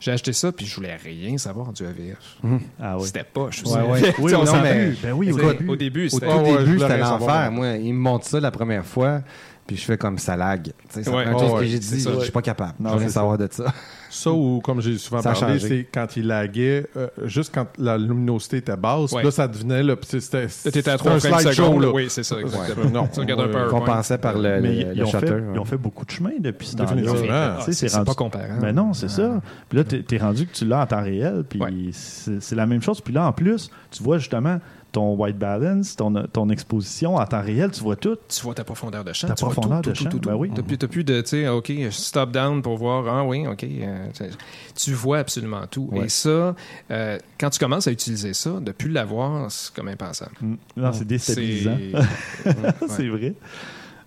Speaker 4: j'ai acheté ça, puis je voulais rien savoir du AVF.
Speaker 2: ah oui.
Speaker 4: C'était pas, je
Speaker 5: Ouais, ouais.
Speaker 2: Oui,
Speaker 4: on
Speaker 2: non,
Speaker 4: s'en
Speaker 2: mais-
Speaker 4: fout.
Speaker 2: ben oui, au début.
Speaker 4: Au début,
Speaker 5: Au
Speaker 4: c'était.
Speaker 3: Ouais,
Speaker 5: l'enfer. Moi, il me montre ça la première fois, puis je fais comme ça lag. Tu sais, ça
Speaker 4: Ouais.
Speaker 5: prend
Speaker 3: Ouais,
Speaker 5: tout ce
Speaker 3: ouais,
Speaker 5: que j'ai
Speaker 4: c'est
Speaker 5: dit, je suis pas capable.
Speaker 2: Non,
Speaker 5: je veux rien
Speaker 2: c'est
Speaker 5: savoir de ça.
Speaker 3: Ça ou, comme j'ai souvent
Speaker 5: Ça
Speaker 3: parlé, c'est quand il laguait, euh, juste quand la luminosité était basse,
Speaker 4: Ouais.
Speaker 3: là, ça devenait, là, puis c'était...
Speaker 4: Là, t'étais à
Speaker 3: c'était
Speaker 4: 3
Speaker 3: un
Speaker 4: frames
Speaker 3: slideshow,
Speaker 4: secondes.
Speaker 3: là.
Speaker 4: Oui, c'est ça, exactement.
Speaker 3: Non.
Speaker 4: Tu un
Speaker 5: par le,
Speaker 2: Mais
Speaker 5: le,
Speaker 2: ils,
Speaker 5: le
Speaker 2: ils ont fait,
Speaker 5: shutter.
Speaker 2: ils ont fait beaucoup de chemin depuis ce temps-là. Tu sais,
Speaker 4: c'est
Speaker 2: rendu-
Speaker 4: pas comparable.
Speaker 2: Mais non, c'est ça. Puis là, t'es es rendu que tu l'as en temps réel, puis
Speaker 4: Ouais.
Speaker 2: c'est la même chose. Puis là, en plus, tu vois justement ton white balance, ton, ton exposition en temps réel, tu vois tout.
Speaker 4: Tu vois ta profondeur de champ.
Speaker 2: Ta
Speaker 4: tu vois
Speaker 2: profondeur
Speaker 4: tout,
Speaker 2: de
Speaker 4: tout,
Speaker 2: champ,
Speaker 4: tout, tout,
Speaker 2: ben oui.
Speaker 4: T'as plus, t'as plus de, tu sais, OK, stop down pour voir, ah oui, OK. euh, tu sais, tu vois absolument tout.
Speaker 2: Ouais.
Speaker 4: Et ça, euh, quand tu commences à utiliser ça, de plus l'avoir, c'est comme impensable.
Speaker 2: Mm. Non, c'est déstabilisant.
Speaker 4: C'est- Ouais.
Speaker 2: vrai.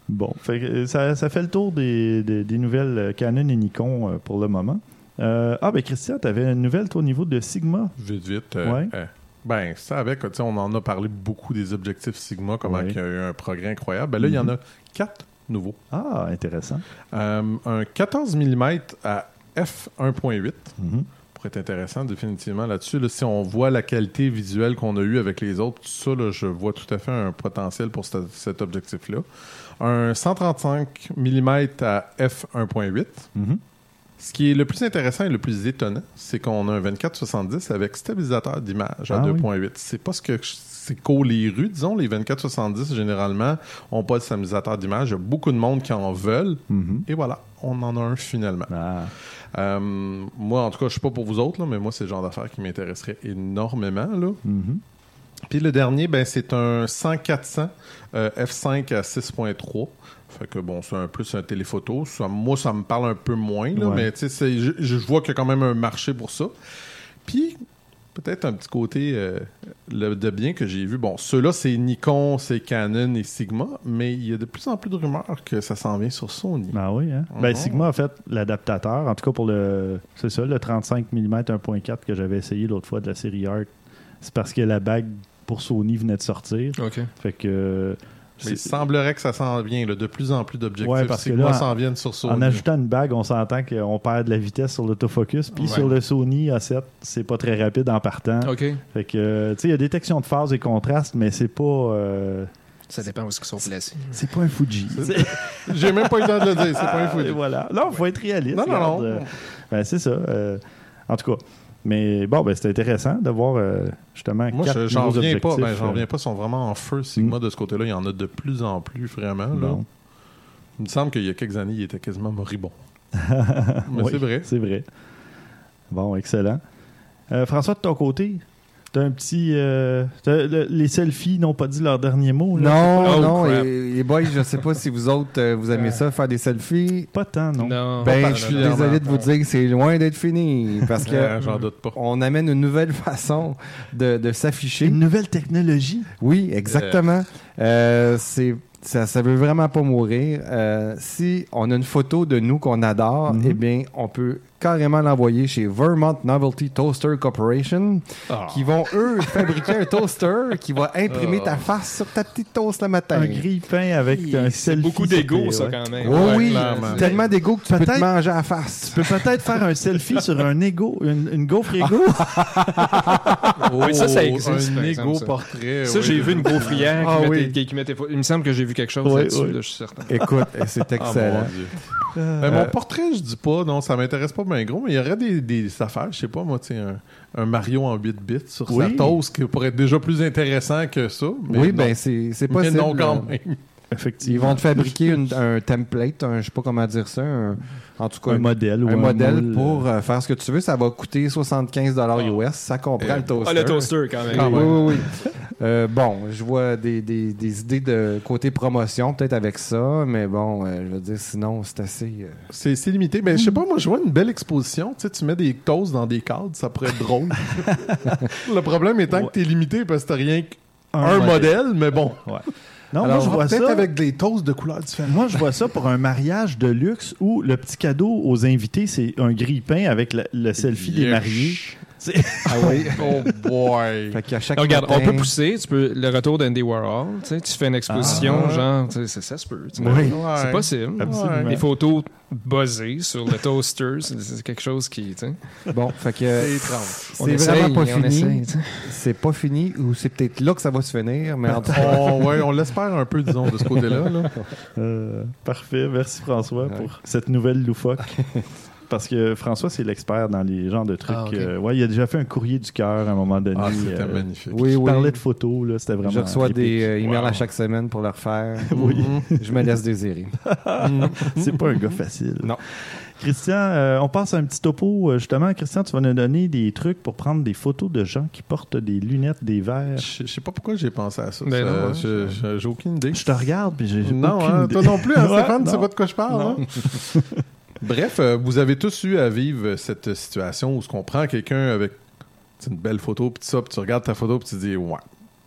Speaker 2: Bon, fait que, euh, ça, ça fait le tour des, des- des nouvelles euh, Canon et Nikon euh, pour le moment. Euh, ah, ben Christian, tu avais une nouvelle toi, au niveau de Sigma?
Speaker 3: Vite, vite. euh,
Speaker 2: Ouais.
Speaker 3: euh, ben, ça avec, tu sais, on en a parlé beaucoup des objectifs Sigma, comment
Speaker 2: Ouais.
Speaker 3: il y a eu un progrès incroyable. Ben là, il y en a quatre nouveaux.
Speaker 2: Ah, intéressant.
Speaker 3: Euh, un 14 mm à f1.8
Speaker 2: Mhm.
Speaker 3: pourrait être intéressant définitivement là-dessus. Là, si on voit la qualité visuelle qu'on a eue avec les autres, tout ça, là, je vois tout à fait un potentiel pour ce- cet objectif-là. Un 135 mm à f1.8.
Speaker 2: Mhm.
Speaker 3: Ce qui est le plus intéressant et le plus étonnant, c'est qu'on a un 24-70 avec stabilisateur d'image à
Speaker 2: Ah oui.
Speaker 3: 2.8. C'est pas ce que c'est qu'au les rues, disons. Les 24-70, généralement, ont pas de stabilisateur d'image. Il y a beaucoup de monde qui en veulent.
Speaker 2: Mhm.
Speaker 3: Et voilà, on en a un finalement.
Speaker 2: Ah,
Speaker 3: Euh, moi, en tout cas, je sais pas pour vous autres, là, mais moi, c'est le genre d'affaires qui m'intéresserait énormément. Là.
Speaker 2: mhm.
Speaker 3: Puis le dernier, ben, c'est un 100-400 euh, f5 à 6.3. Fait que bon, c'est un plus un téléphoto. Ça, moi, ça me parle un peu moins, là,
Speaker 2: Ouais.
Speaker 3: mais tu sais, c'est- je, je vois qu'il y a quand même un marché pour ça. Puis, peut-être un petit côté euh, le- de bien que j'ai vu. Bon, ceux-là, c'est Nikon, c'est Canon et Sigma, mais il y a de plus en plus de rumeurs que ça s'en vient sur Sony.
Speaker 2: Ah oui, hein? Ben,
Speaker 3: Mhm.
Speaker 2: Sigma a fait l'adaptateur, en tout cas pour le. C'est ça, le 35 mm 1.4 que j'avais essayé l'autre fois de la série Art. C'est parce que la bague pour Sony venait de sortir.
Speaker 4: OK.
Speaker 2: Fait que.
Speaker 3: Mais il semblerait que ça s'en vient, là, de plus en plus d'objectifs
Speaker 2: Ouais, parce que là,
Speaker 3: s'en viennent sur Sony.
Speaker 2: En ajoutant une bague, on s'entend qu'on perd de la vitesse sur l'autofocus. Puis
Speaker 4: Ouais.
Speaker 2: sur le Sony A7, c'est pas très rapide en partant.
Speaker 4: OK.
Speaker 2: Fait que, tu sais, il y a détection de phase et contraste, mais c'est pas. euh,
Speaker 4: Ça dépend où ils sont placés.
Speaker 2: c'est pas un Fuji.
Speaker 3: J'ai même pas eu le temps de le dire, c'est pas un fou.
Speaker 2: Et voilà. Non, faut être réaliste.
Speaker 3: Non, non, non.
Speaker 2: euh, ben, c'est ça. euh, en tout cas. Mais bon, ben, c'était intéressant de voir euh, justement.
Speaker 3: Moi,
Speaker 2: quatre
Speaker 3: je- j'en reviens pas. Ben, j'en
Speaker 2: euh,
Speaker 3: reviens pas. Ils sont vraiment en feu, Sigma, de ce côté-là. Il y en a de plus en plus, vraiment. là.
Speaker 2: bon.
Speaker 3: Il me semble qu'il y a quelques années, il était quasiment moribond. Mais
Speaker 2: Oui,
Speaker 3: c'est vrai.
Speaker 2: C'est vrai. Bon, excellent. Euh, François, de ton côté, T'as un petit. euh, le- les selfies n'ont pas dit leur dernier mot. là.
Speaker 5: Non,
Speaker 4: Oh,
Speaker 5: non, et- les boys, je sais pas si vous autres, euh, vous aimez ça, faire des selfies.
Speaker 2: Pas tant, non.
Speaker 4: Non.
Speaker 5: Ben, je suis désolé de vous dire que c'est loin d'être fini. Parce que
Speaker 3: Euh, J'en doute pas.
Speaker 5: on amène une nouvelle façon de, de s'afficher.
Speaker 2: Une nouvelle technologie.
Speaker 5: Oui, exactement. Euh, c'est ça, ça veut vraiment pas mourir. Euh, si on a une photo de nous qu'on adore,
Speaker 2: Mhm.
Speaker 5: eh bien, on peut carrément l'envoyer chez Vermont Novelty Toaster Corporation,
Speaker 4: Ah.
Speaker 5: qui vont eux fabriquer un toaster qui va imprimer ta face sur ta petite toast le matin.
Speaker 2: Un grille-pain avec un selfie.
Speaker 4: beaucoup d'ego, ça,
Speaker 2: ouais.
Speaker 4: quand même.
Speaker 5: Oh
Speaker 3: Ouais,
Speaker 5: oui,
Speaker 3: clairement.
Speaker 5: tellement d'ego que tu peux te
Speaker 2: Peut-être-
Speaker 5: manger à la face.
Speaker 2: Tu peux peut-être faire un selfie sur un ego, une, une gaufre ego.
Speaker 4: Oui, ça, ça existe,
Speaker 3: Un
Speaker 4: ça.
Speaker 3: portrait.
Speaker 4: Ça,
Speaker 3: oui.
Speaker 4: j'ai vu une gaufrière
Speaker 5: Ah
Speaker 4: qui,
Speaker 5: oui.
Speaker 4: mettait, qui mettait... Il me semble que j'ai vu quelque chose là-dessus, là, je suis certain.
Speaker 5: Écoute, c'est
Speaker 3: Ah, mon
Speaker 5: excellent.
Speaker 3: Euh, mon portrait, je dis pas, non, ça m'intéresse pas bien gros, mais il y aurait des, des affaires, je sais pas, moi, tu un, un Mario en 8 bits sur sa toast qui pourrait être déjà plus intéressant que ça. mais
Speaker 5: oui,
Speaker 3: non.
Speaker 5: ben c'est c'est
Speaker 3: Mais non, quand même.
Speaker 2: Effectivement.
Speaker 5: Ils vont te fabriquer une- un template, un, je sais pas comment dire ça, un- en tout cas
Speaker 2: un
Speaker 5: un,
Speaker 2: modèle ou
Speaker 5: un
Speaker 2: un
Speaker 5: modèle
Speaker 2: moule,
Speaker 5: pour euh, faire ce que tu veux. Ça va coûter 75 US, ça comprend le toaster.
Speaker 4: Ah, le toaster, quand même.
Speaker 3: Quand
Speaker 5: Oui,
Speaker 3: même.
Speaker 5: oui, oui. Euh, bon, je vois des, des- des idées de côté promotion, peut-être avec ça, mais bon, euh, je veux dire, sinon, c'est assez. euh,
Speaker 3: C'est limité. Mais je sais pas, moi, je vois une belle exposition. Tu sais, tu mets des toasts dans des cadres, ça pourrait être drôle. Le problème étant que t'es limité parce que t'as rien qu'un modèle, mais bon.
Speaker 2: Ouais. Non,
Speaker 5: Alors,
Speaker 2: moi, je vois
Speaker 3: Peut-être
Speaker 2: ça.
Speaker 3: avec des toasts de couleurs différentes.
Speaker 2: Moi, je vois ça pour un mariage de luxe où le petit cadeau aux invités, c'est un grille-pain avec le, le selfie des mariés.
Speaker 5: Ah oui.
Speaker 3: Oh boy.
Speaker 5: fait qu'à chaque
Speaker 4: Regarde,
Speaker 5: matin-
Speaker 4: on peut pousser. Tu peux, le retour d'Andy Warhol, tu sais, tu fais une exposition,
Speaker 3: Ah.
Speaker 4: genre, tu sais, ça, se peut. tu sais.
Speaker 5: Oui.
Speaker 3: Ouais.
Speaker 4: C'est possible.
Speaker 2: Absolument.
Speaker 4: Des photos buzzées sur le toaster, c'est quelque chose qui.
Speaker 5: Bon, fait que
Speaker 3: C'est
Speaker 5: vraiment pas fini. C'est pas fini, ou c'est peut-être là que ça va se finir, mais en tout cas.
Speaker 3: On, ouais, on l'espère un peu, disons, de ce côté-là. là.
Speaker 2: Euh, parfait. Merci, François, pour cette nouvelle loufoque. Parce que François, c'est l'expert dans les genres de trucs.
Speaker 4: Ah,
Speaker 2: euh, ouais, il a déjà fait un courrier du cœur à un moment donné.
Speaker 3: Ah, c'était
Speaker 2: euh,
Speaker 3: magnifique.
Speaker 5: Oui,
Speaker 2: Il
Speaker 5: oui.
Speaker 2: parlait de photos, là, c'était vraiment.
Speaker 5: Je reçois
Speaker 2: épique.
Speaker 5: des euh, emails
Speaker 3: Wow.
Speaker 5: à chaque semaine pour le refaire.
Speaker 2: Oui,
Speaker 5: Je me laisse désirer.
Speaker 2: c'est pas un gars facile.
Speaker 5: Non.
Speaker 2: Christian, euh, on passe à un petit topo. Justement, Christian, tu vas nous donner des trucs pour prendre des photos de gens qui portent des lunettes, des verres.
Speaker 3: Je je sais pas pourquoi j'ai pensé à ça.
Speaker 4: Ben
Speaker 3: Ça,
Speaker 4: non, hein,
Speaker 3: je- je- J'ai aucune idée.
Speaker 2: Je te regarde, puis j'ai j'ai
Speaker 3: Non,
Speaker 2: aucune
Speaker 3: hein,
Speaker 2: idée.
Speaker 3: toi non plus, hein, Stéphane, tu sais pas de quoi je parle. Bref, euh, vous avez tous eu à vivre cette situation où ce qu'on prend quelqu'un avec une belle photo, puis ça, puis tu regardes ta photo, puis tu te dis, ouais,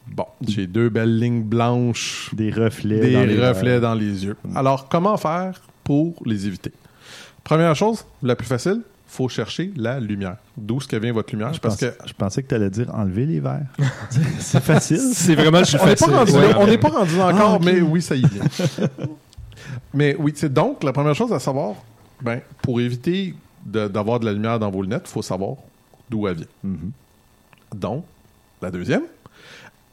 Speaker 3: bon, j'ai deux belles lignes blanches,
Speaker 2: Des reflets.
Speaker 3: des
Speaker 2: dans les
Speaker 3: reflets dans les yeux. Alors, comment faire pour les éviter? Première chose, la plus facile, faut chercher la lumière. D'où ce que vient votre lumière?
Speaker 2: Je,
Speaker 3: parce
Speaker 2: pensais,
Speaker 3: que
Speaker 2: je pensais que tu allais dire enlever les verres. c'est facile.
Speaker 4: C'est vraiment plus
Speaker 3: On n'est pas
Speaker 4: facile.
Speaker 3: rendu
Speaker 4: Ouais.
Speaker 3: là. On n'est pas rendu là encore,
Speaker 2: Ah,
Speaker 3: mais oui, ça y vient. mais oui, c'est donc la première chose à savoir, ben, pour éviter d'avoir de, la lumière dans vos lunettes, il faut savoir d'où elle vient.
Speaker 2: Mhm.
Speaker 3: Donc, la deuxième,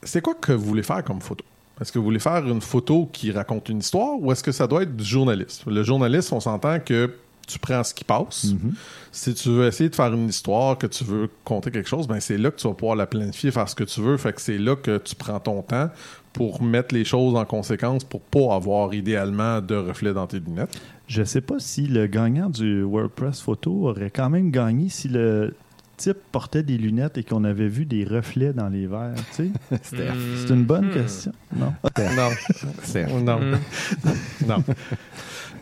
Speaker 3: c'est quoi que vous voulez faire comme photo? Est-ce que vous voulez faire une photo qui raconte une histoire ou est-ce que ça doit être du journaliste? Le journaliste, on s'entend que tu prends ce qui passe.
Speaker 2: Mhm.
Speaker 3: Si tu veux essayer de faire une histoire, que tu veux compter quelque chose, ben c'est là que tu vas pouvoir la planifier, faire ce que tu veux. Fait que c'est là que tu prends ton temps pour mettre les choses en conséquence pour pas avoir idéalement de reflets dans tes lunettes?
Speaker 2: Je sais pas si le gagnant du WordPress photo aurait quand même gagné si le type portait des lunettes et qu'on avait vu des reflets dans les verres. tu sais. C'est une bonne
Speaker 4: Hmm.
Speaker 2: question. Non?
Speaker 3: Non. Non.
Speaker 4: Hmm.
Speaker 3: non.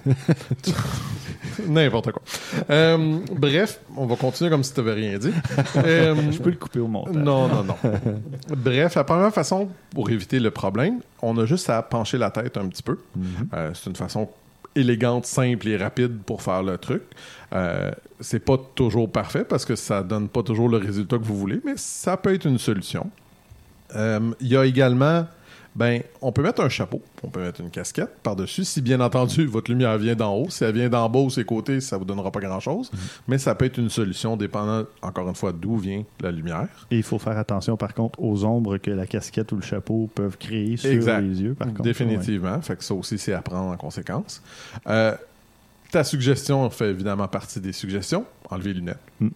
Speaker 3: N'importe quoi. Euh, bref, on va continuer comme si tu n'avais rien dit. Euh,
Speaker 2: Je peux le couper au montage.
Speaker 3: Non, non, non. Bref, la première façon pour éviter le problème, on a juste à pencher la tête un petit peu. Euh, c'est une façon élégante, simple et rapide pour faire le truc. C'est pas toujours parfait parce que ça donne pas toujours le résultat que vous voulez, mais ça peut être une solution. Il y a également, ben, on peut mettre un chapeau, on peut mettre une casquette par-dessus. Si bien entendu votre lumière vient d'en haut, si elle vient d'en bas ou ses côtés, ça vous donnera pas grand-chose. Mais ça peut être une solution dépendant, encore une fois, d'où vient la lumière.
Speaker 2: Et il faut faire attention, par contre, aux ombres que la casquette ou le chapeau peuvent créer sur
Speaker 3: Exact.
Speaker 2: les yeux. Par contre,
Speaker 3: Définitivement. Fait que ça aussi, c'est à prendre en conséquence. Euh, ta suggestion fait évidemment partie des suggestions. Enlever les lunettes.
Speaker 2: Mm.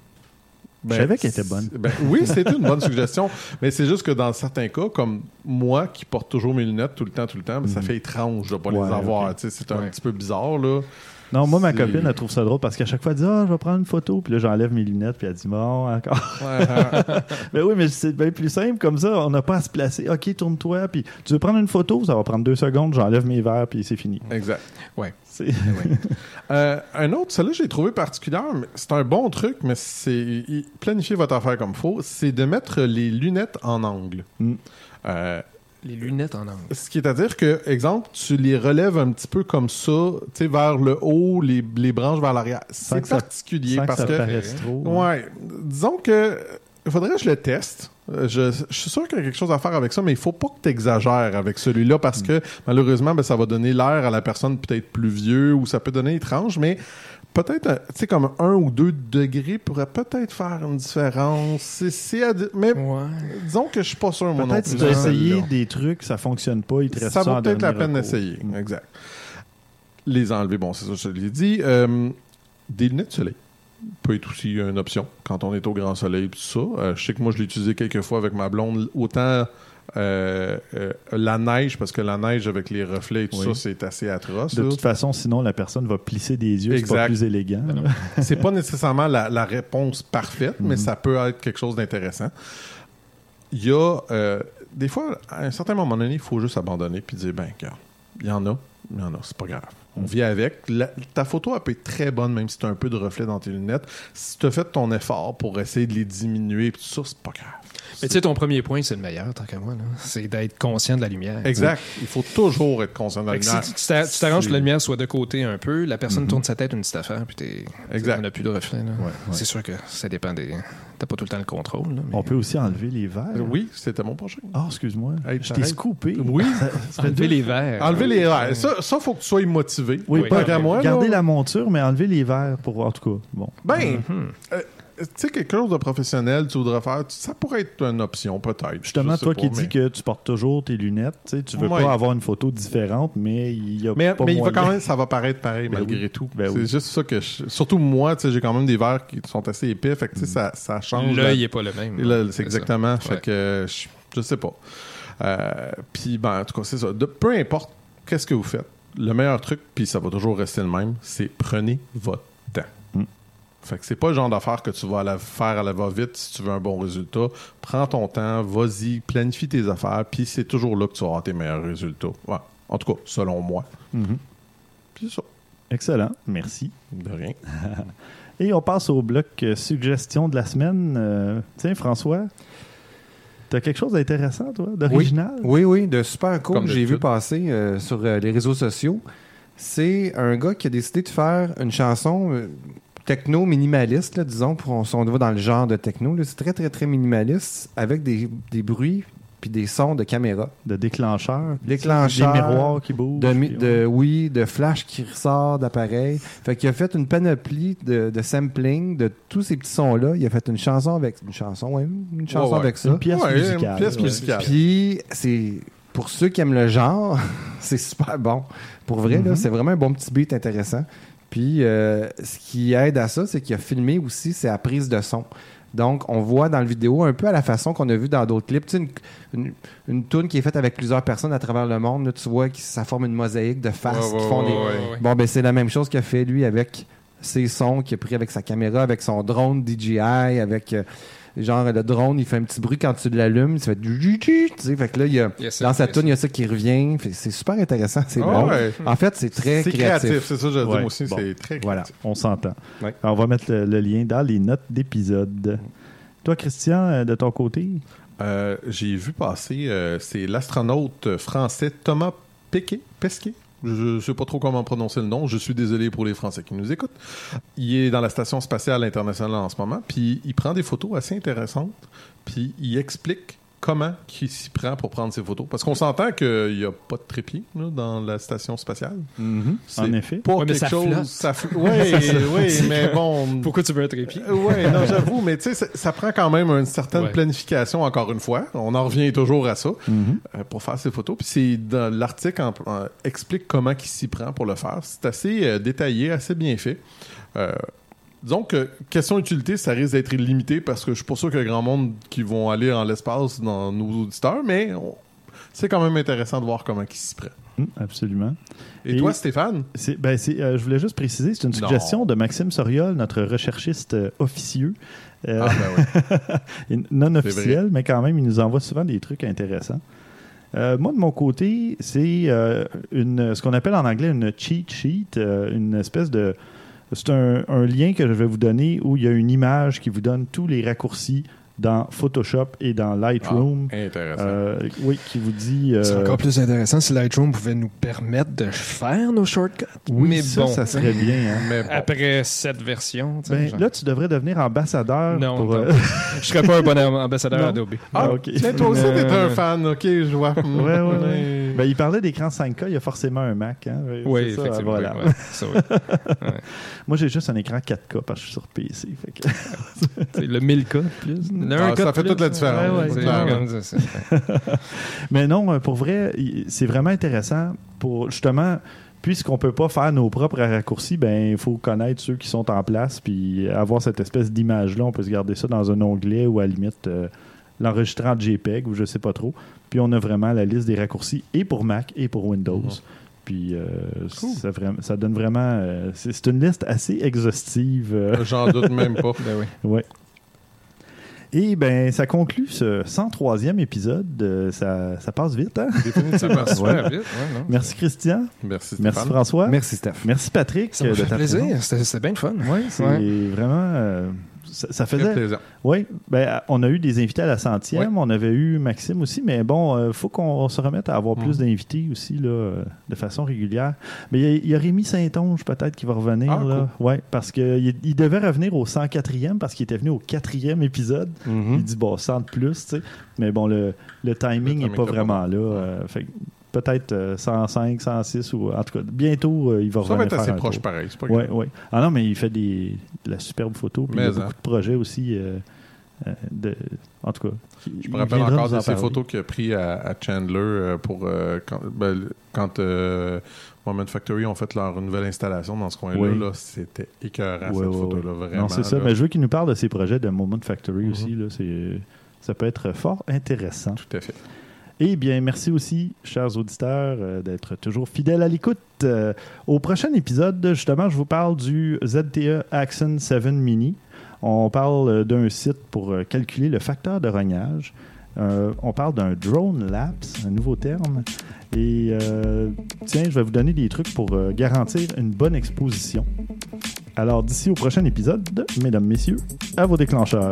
Speaker 2: Je savais qu'elle était bonne.
Speaker 3: ben, oui, c'est une bonne suggestion. Mais c'est juste que dans certains cas, comme moi qui porte toujours mes lunettes tout le temps, tout le temps, ben, ça fait étrange de ne pas
Speaker 2: Ouais,
Speaker 3: les avoir.
Speaker 2: ok.
Speaker 3: Tu sais, C'est un
Speaker 4: Ouais.
Speaker 3: petit peu bizarre. là.
Speaker 2: Non, moi, ma copine, elle trouve ça drôle parce qu'à chaque fois, elle dit Ah, je vais prendre une photo. Puis là, j'enlève mes lunettes. Puis elle dit Bon, encore. mais oui, mais c'est bien plus simple comme ça. On n'a pas à se placer. OK, tourne-toi. Puis tu veux prendre une photo Ça va prendre deux secondes. J'enlève mes verres. Puis c'est fini.
Speaker 3: Exact.
Speaker 4: Ouais.
Speaker 3: Euh, un autre, celui-là, j'ai trouvé particulier, mais c'est un bon truc, mais c'est planifiez votre affaire comme faut, c'est de mettre les lunettes en angle.
Speaker 2: Mm.
Speaker 3: Euh,
Speaker 4: Les lunettes en angle.
Speaker 3: ce qui est à dire que, exemple, tu les relèves un petit peu comme ça, tu sais, vers le haut, les, les branches vers l'arrière. C'est
Speaker 2: ça-
Speaker 3: particulier
Speaker 2: sans que
Speaker 3: parce
Speaker 2: ça
Speaker 3: que,
Speaker 2: paraisse trop.
Speaker 3: ouais, disons que il faudrait que je le teste. Euh, Je, je suis sûr qu'il y a quelque chose à faire avec ça, mais il faut pas que tu exagères avec celui-là parce
Speaker 2: Mm.
Speaker 3: que malheureusement, ben, ça va donner l'air à la personne peut-être plus vieux ou ça peut donner étrange, mais peut-être, euh, tu sais, comme un ou deux degrés pourrait peut-être faire une différence. C'est, c'est mais
Speaker 4: Ouais.
Speaker 3: disons que je suis pas sûr, moi
Speaker 2: Peut-être si tu as essayé des trucs, ça fonctionne pas. Il te reste
Speaker 3: Ça
Speaker 2: ça
Speaker 3: vaut peut-être la peine d'essayer.
Speaker 2: Mm.
Speaker 3: Exact. Les enlever, bon, c'est ça, je l'ai dit. Euh, des lunettes de soleil peut être aussi une option quand on est au grand soleil tout ça. Euh, je sais que moi, je l'ai utilisé quelques fois avec ma blonde. Autant euh, euh, la neige, parce que la neige avec les reflets et tout
Speaker 2: Oui.
Speaker 3: ça, c'est assez atroce.
Speaker 2: De
Speaker 3: là.
Speaker 2: toute façon, sinon, la personne va plisser des yeux. C'est pas plus élégant.
Speaker 3: c'est pas nécessairement la, la réponse parfaite, mais
Speaker 2: Mhm.
Speaker 3: ça peut être quelque chose d'intéressant. Il y a euh, des fois, à un certain moment donné, il faut juste abandonner puis dire ben, regarde, il y en a, il y en a, c'est pas grave. On vit avec. La- ta photo, elle peut être très bonne, même si tu as un peu de reflet dans tes lunettes. Si tu as fait ton effort pour essayer de les diminuer, puis tout ça, c'est pas grave.
Speaker 4: Mais tu sais, ton premier point, c'est le meilleur, tant qu'à moi. là. C'est d'être conscient de la lumière.
Speaker 3: Exact. Il faut toujours être conscient de la
Speaker 4: Fait
Speaker 3: lumière.
Speaker 4: si tu tu t'a- tu t'arranges que la lumière soit de côté un peu, la personne tourne sa tête une petite affaire, puis t'es.
Speaker 3: Exact.
Speaker 4: On n'a plus de reflet. là.
Speaker 2: Ouais, ouais.
Speaker 4: C'est sûr que ça dépend des. T'as pas tout le temps le contrôle. là, mais-
Speaker 2: On peut aussi enlever les verres.
Speaker 3: Oui, c'était mon prochain.
Speaker 2: Ah, excuse-moi.
Speaker 3: Hey,
Speaker 2: je t'ai scoopé.
Speaker 3: Oui.
Speaker 4: Enlever les verres.
Speaker 3: Enlever les verres. Ça, ça, faut que tu sois motivé.
Speaker 2: Oui,
Speaker 4: Oui,
Speaker 2: pas
Speaker 4: tant qu'à
Speaker 3: moi,
Speaker 2: garder la monture, mais enlever les verres pour voir. En tout cas, bon.
Speaker 3: Ben,
Speaker 4: Mhm.
Speaker 3: euh, tu sais, quelque chose de professionnel, tu voudrais faire, ça pourrait être une option, peut-être.
Speaker 2: Justement, toi
Speaker 3: pas,
Speaker 2: qui
Speaker 3: mais-
Speaker 2: dis que tu portes toujours tes lunettes, tu veux
Speaker 3: Ouais.
Speaker 2: pas avoir une photo différente, mais il y a
Speaker 3: Mais,
Speaker 2: pas
Speaker 3: mais il va quand même, ça va paraître pareil
Speaker 2: Ben
Speaker 3: malgré
Speaker 2: oui.
Speaker 3: tout.
Speaker 2: Ben
Speaker 3: c'est
Speaker 2: oui.
Speaker 3: juste ça que je- Surtout moi, j'ai quand même des verres qui sont assez épais, fait que sais, ça, ça change.
Speaker 4: L'œil
Speaker 3: la-
Speaker 4: est pas le même.
Speaker 3: Là,
Speaker 4: là.
Speaker 3: c'est
Speaker 4: ça.
Speaker 3: exactement. Fait
Speaker 4: Ouais.
Speaker 3: que je, je sais pas. Euh, puis, ben, en tout cas, c'est ça. De- peu importe qu'est-ce que vous faites, le meilleur truc, puis ça va toujours rester le même, c'est prenez votre.
Speaker 2: Mm.
Speaker 3: Fait que c'est pas le genre d'affaire que tu vas la faire à la va-vite si tu veux un bon résultat. Prends ton temps, vas-y, planifie tes affaires, puis c'est toujours là que tu vas avoir tes meilleurs résultats. Ouais. En tout cas, selon moi.
Speaker 2: Mhm.
Speaker 3: Puis c'est ça.
Speaker 2: Excellent, merci.
Speaker 3: De rien.
Speaker 2: Et on passe au bloc euh, suggestion de la semaine. Euh, tiens, François, t'as quelque chose d'intéressant, toi, d'original?
Speaker 5: Oui, oui, de super cool que j'ai vu passer euh, sur euh, les réseaux sociaux. C'est un gars qui a décidé de faire une chanson euh, techno minimaliste, là, disons, pour on, on va dans le genre de techno. là. C'est très, très, très minimaliste avec des, des bruits puis des sons de caméra.
Speaker 2: De déclencheur?
Speaker 5: Déclencheur,
Speaker 2: Des miroirs qui bougent?
Speaker 5: De, mi- de- oui, de flash qui ressort d'appareil. Fait qu'il a fait une panoplie de, de sampling de tous ces petits sons-là. Il a fait une chanson avec une chanson, une chanson
Speaker 3: Ouais, ouais.
Speaker 5: avec ça.
Speaker 2: Une pièce
Speaker 3: Ouais,
Speaker 2: musicale.
Speaker 3: Une pièce musicale.
Speaker 5: Puis c'est pour ceux qui aiment le genre, c'est super bon. Pour vrai, là,
Speaker 2: Mhm.
Speaker 5: c'est vraiment un bon petit beat intéressant. Puis euh, ce qui aide à ça, c'est qu'il a filmé aussi sa prise de son. Donc, on voit dans le vidéo un peu à la façon qu'on a vu dans d'autres clips. Tu sais, une, une, une toune qui est faite avec plusieurs personnes à travers le monde. Là, tu vois que ça forme une mosaïque de faces qui font des. Bon, ben c'est la même chose qu'il a fait lui avec ses sons qu'il a pris avec sa caméra, avec son drone DJI, avec euh, genre le drone, il fait un petit bruit quand tu l'allumes, ça fait du tu sais, fait que là il y a
Speaker 4: Yes,
Speaker 5: dans sa
Speaker 4: yes.
Speaker 5: tune, il y a ça qui revient, c'est super intéressant, c'est
Speaker 3: Ah
Speaker 5: bon.
Speaker 3: ouais.
Speaker 5: En fait, c'est très
Speaker 3: C'est
Speaker 5: créatif.
Speaker 3: créatif, c'est ça que je veux dire
Speaker 2: Ouais,
Speaker 3: moi aussi,
Speaker 2: bon.
Speaker 3: c'est très
Speaker 2: Voilà,
Speaker 3: créatif.
Speaker 2: on s'entend.
Speaker 5: Ouais.
Speaker 2: On va mettre le, le lien dans les notes d'épisode. Toi, Christian, euh, de ton côté?
Speaker 3: Euh, J'ai vu passer, euh, c'est l'astronaute français Thomas Pesquet. Pesquet? Je ne sais pas trop comment prononcer le nom. Je suis désolé pour les Français qui nous écoutent. Il est dans la Station spatiale internationale en ce moment, puis il prend des photos assez intéressantes, puis il explique comment il s'y prend pour prendre ses photos. Parce qu'on s'entend qu'il n'y a pas de trépied là, dans la Station spatiale. C'est
Speaker 2: En effet.
Speaker 3: Pas
Speaker 4: Ouais, mais
Speaker 3: quelque
Speaker 4: ça
Speaker 3: chose... Ça Oui, oui, mais bon...
Speaker 4: Pourquoi tu veux un trépied?
Speaker 3: Oui, non, j'avoue, mais tu sais, ça, ça prend quand même une certaine
Speaker 4: Ouais.
Speaker 3: planification, encore une fois. On en revient toujours à ça
Speaker 2: Mhm.
Speaker 3: euh, pour faire ces photos. Puis c'est dans l'article explique comment il s'y prend pour le faire. C'est assez euh, détaillé, assez bien fait. Que question utilité, ça risque d'être illimité parce que je suis pas sûr qu'il y a grand monde qui vont aller en l'espace dans nos auditeurs, mais on- c'est quand même intéressant de voir comment ils s'y prennent.
Speaker 2: Hum, absolument.
Speaker 3: Et,
Speaker 2: Et-
Speaker 3: toi, Stéphane?
Speaker 2: C'est- ben, euh, je voulais juste préciser, c'est une
Speaker 3: Non.
Speaker 2: suggestion de Maxime Soriol, notre recherchiste euh, officieux. Euh,
Speaker 3: Ah, ben oui.
Speaker 2: non officiel, mais quand même, il nous envoie souvent des trucs intéressants. Euh, moi, de mon côté, c'est euh, une, ce qu'on appelle en anglais une cheat sheet, euh, une espèce de. C'est un, un lien que je vais vous donner où il y a une image qui vous donne tous les raccourcis dans Photoshop et dans Lightroom.
Speaker 3: Ah, intéressant.
Speaker 2: Euh, oui, qui vous dit. euh,
Speaker 4: C'est encore plus intéressant si Lightroom pouvait nous permettre de faire nos shortcuts.
Speaker 2: oui,
Speaker 4: mais
Speaker 2: ça,
Speaker 4: bon,
Speaker 2: ça serait bien. hein.
Speaker 3: Mais bon.
Speaker 4: après cette version, tu sais,
Speaker 2: Ben,
Speaker 4: genre-
Speaker 2: là, tu devrais devenir ambassadeur
Speaker 4: non,
Speaker 2: pour. euh,
Speaker 4: je serais pas un bon ambassadeur
Speaker 2: Non.
Speaker 4: Adobe.
Speaker 3: Ah,
Speaker 2: ok.
Speaker 3: tiens, toi aussi, t'es
Speaker 4: Euh,
Speaker 3: un fan. OK, je vois.
Speaker 2: Ouais, ouais, ouais. Ben, il parlait d'écran 5K, il y a forcément un Mac. Hein?
Speaker 4: Oui,
Speaker 2: C'est ça,
Speaker 4: effectivement.
Speaker 2: voilà.
Speaker 4: oui, ouais, ça, oui.
Speaker 2: Moi, j'ai juste un écran 4K parce que je suis sur PC. fait que-
Speaker 4: C'est le 1000K plus. Le
Speaker 3: Ah,
Speaker 4: 1K
Speaker 3: ça fait
Speaker 4: plus.
Speaker 3: toute la différence.
Speaker 2: Ouais, Mais non, euh, pour vrai, c'est vraiment intéressant pour justement. Puisqu'on peut pas faire nos propres raccourcis, ben il faut connaître ceux qui sont en place puis avoir cette espèce d'image là. On peut se garder ça dans un onglet ou à la limite euh, l'enregistrer en JPEG ou je sais pas trop. Puis on a vraiment la liste des raccourcis et pour Mac et pour Windows.
Speaker 3: Mhm.
Speaker 2: Puis euh, ça, donne vraiment. euh, c'est c'est une liste assez exhaustive. euh,
Speaker 3: J'en doute même pas.
Speaker 4: Ben oui.
Speaker 2: Ouais. Et ben, ça conclut ce 103e épisode. Euh, ça, ça passe vite, hein?
Speaker 3: Définitivement.
Speaker 4: Super vite, ouais, non?
Speaker 2: Merci Christian.
Speaker 3: Merci,
Speaker 2: Merci. François.
Speaker 5: Merci, Steph.
Speaker 2: Merci Patrick.
Speaker 4: Ça m'a fait plaisir. C'était c'était bien le fun.
Speaker 2: Oui, c'est
Speaker 4: Ouais.
Speaker 2: vraiment. euh, ça, faisait.
Speaker 3: plaisant.
Speaker 2: Oui, ben, on a eu des invités à la centième. On avait eu Maxime aussi, mais bon, il faut qu'on se remette à avoir plus
Speaker 3: Mhm.
Speaker 2: d'invités aussi, là, euh, de façon régulière. Mais il y a- il y, a Rémi Saint-Onge peut-être qui va revenir.
Speaker 3: Ah,
Speaker 2: là. Ouais, parce qu'il il devait revenir au 104e parce qu'il était venu au quatrième épisode.
Speaker 5: Mhm.
Speaker 2: Il dit, bon, 100 de plus, tu sais. Mais bon, le, le timing n'est pas vraiment là. euh, fait peut-être euh, 105, 106 ou en tout cas, bientôt, euh, il va
Speaker 3: Ça va
Speaker 2: revenir
Speaker 3: être
Speaker 2: faire
Speaker 3: assez proche
Speaker 2: tour.
Speaker 3: pareil. C'est pas
Speaker 2: Ouais,
Speaker 3: grave.
Speaker 2: ouais. Ah non, mais il fait des, de la superbe photo. Puis il y a beaucoup
Speaker 3: hein.
Speaker 2: de projets aussi. euh, euh, de, en tout cas.
Speaker 3: Je me rappelle encore de ces photos qu'il a pris à, à Chandler euh, pour euh, quand, ben, quand euh, Moment Factory ont fait leur nouvelle installation dans ce coin-là.
Speaker 2: Oui.
Speaker 3: là, C'était écœurant,
Speaker 2: Ouais,
Speaker 3: cette
Speaker 2: ouais,
Speaker 3: photo-là.
Speaker 2: ouais.
Speaker 3: Vraiment.
Speaker 2: Non, c'est ça.
Speaker 3: là.
Speaker 2: Mais je veux qu'il nous parle de ses projets de Moment Factory
Speaker 3: Mhm.
Speaker 2: aussi. Là, c'est, ça peut être fort intéressant.
Speaker 3: Tout à fait.
Speaker 2: Eh bien, merci aussi, chers auditeurs, euh, d'être toujours fidèles à l'écoute. Euh, au prochain épisode, justement, je vous parle du ZTE Axon 7 Mini. On parle euh, d'un site pour calculer le facteur de rognage. On parle d'un drone lapse, un nouveau terme. Et tiens, je vais vous donner des trucs pour garantir une bonne exposition. Alors, d'ici au prochain épisode, mesdames, messieurs, à vos déclencheurs.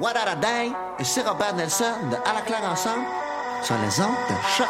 Speaker 6: What a day? Ici Robert Nelson de À la claire ensemble sur les ondes de choc.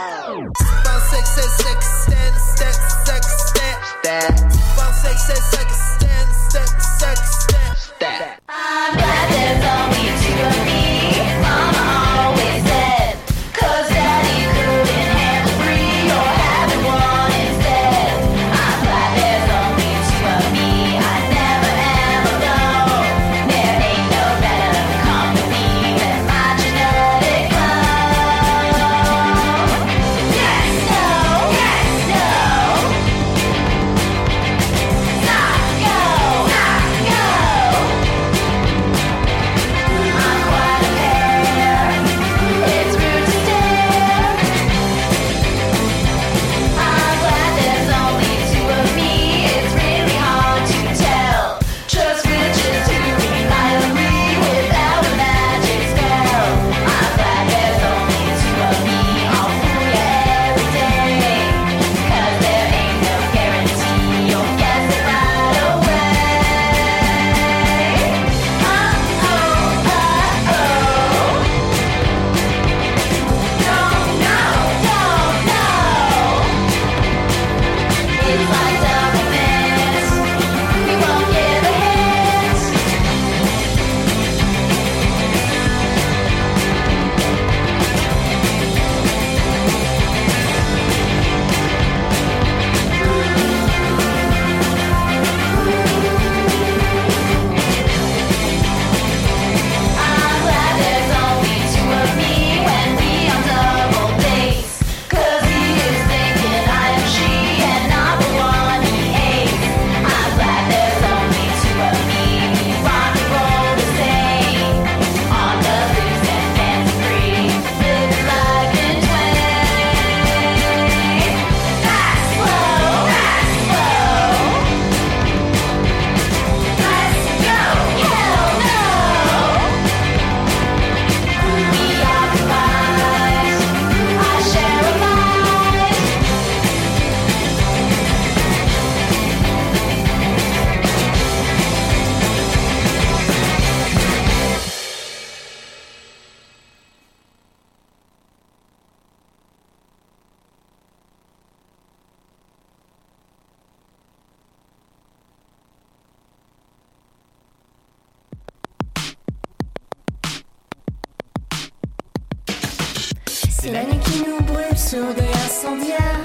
Speaker 7: C'est la nuit qui nous brûle, sourde et incendiaire.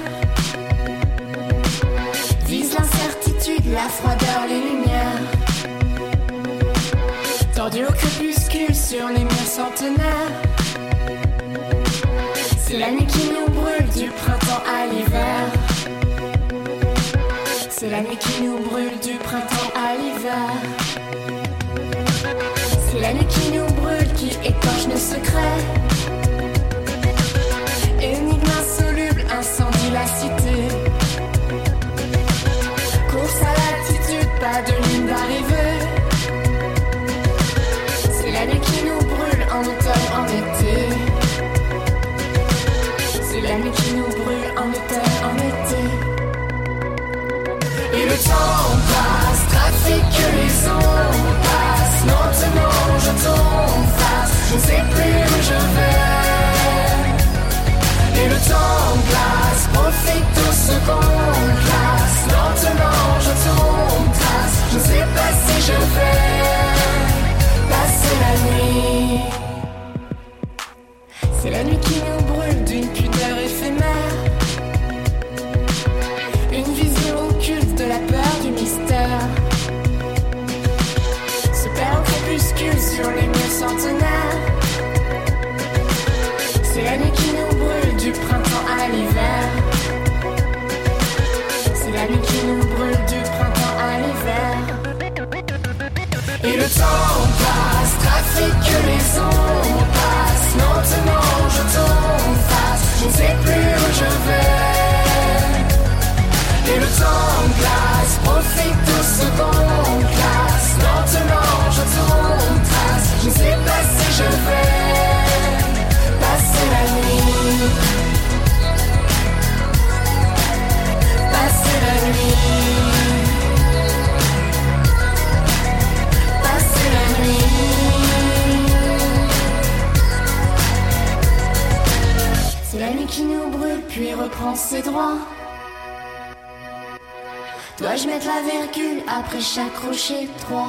Speaker 7: Vise l'incertitude, la froideur, les lumières. Tordu au crépuscule sur les murs centenaires. C'est la nuit qui nous brûle du printemps à l'hiver. C'est la nuit qui nous brûle du printemps à l'hiver. C'est la nuit qui nous brûle, qui écorche nos secrets. Je ne sais plus où je vais. Et le temps glace, profite aux secondes classe. Lentement, je tombe trace, je ne sais pas si je vais passer la nuit. Et puis reprend ses droits. Dois-je mettre la virgule après chaque rocher trois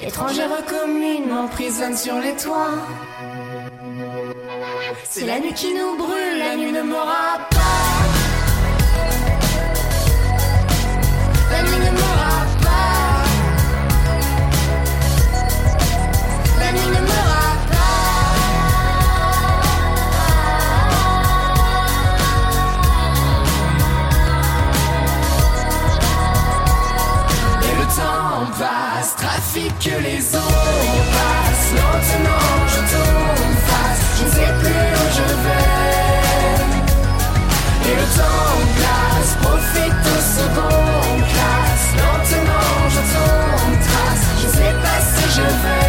Speaker 7: Étrangère commune m'emprisonne sur les toits. C'est la nuit qui nous brûle, la nuit ne m'aura pas. La nuit ne m'aura pas. La nuit ne passe, trafique les eaux passe. Lentement, je tourne face, je ne sais plus où je vais. Et le temps glace, profite aux secondes classe. Lentement, je tourne trace, je sais pas si je vais.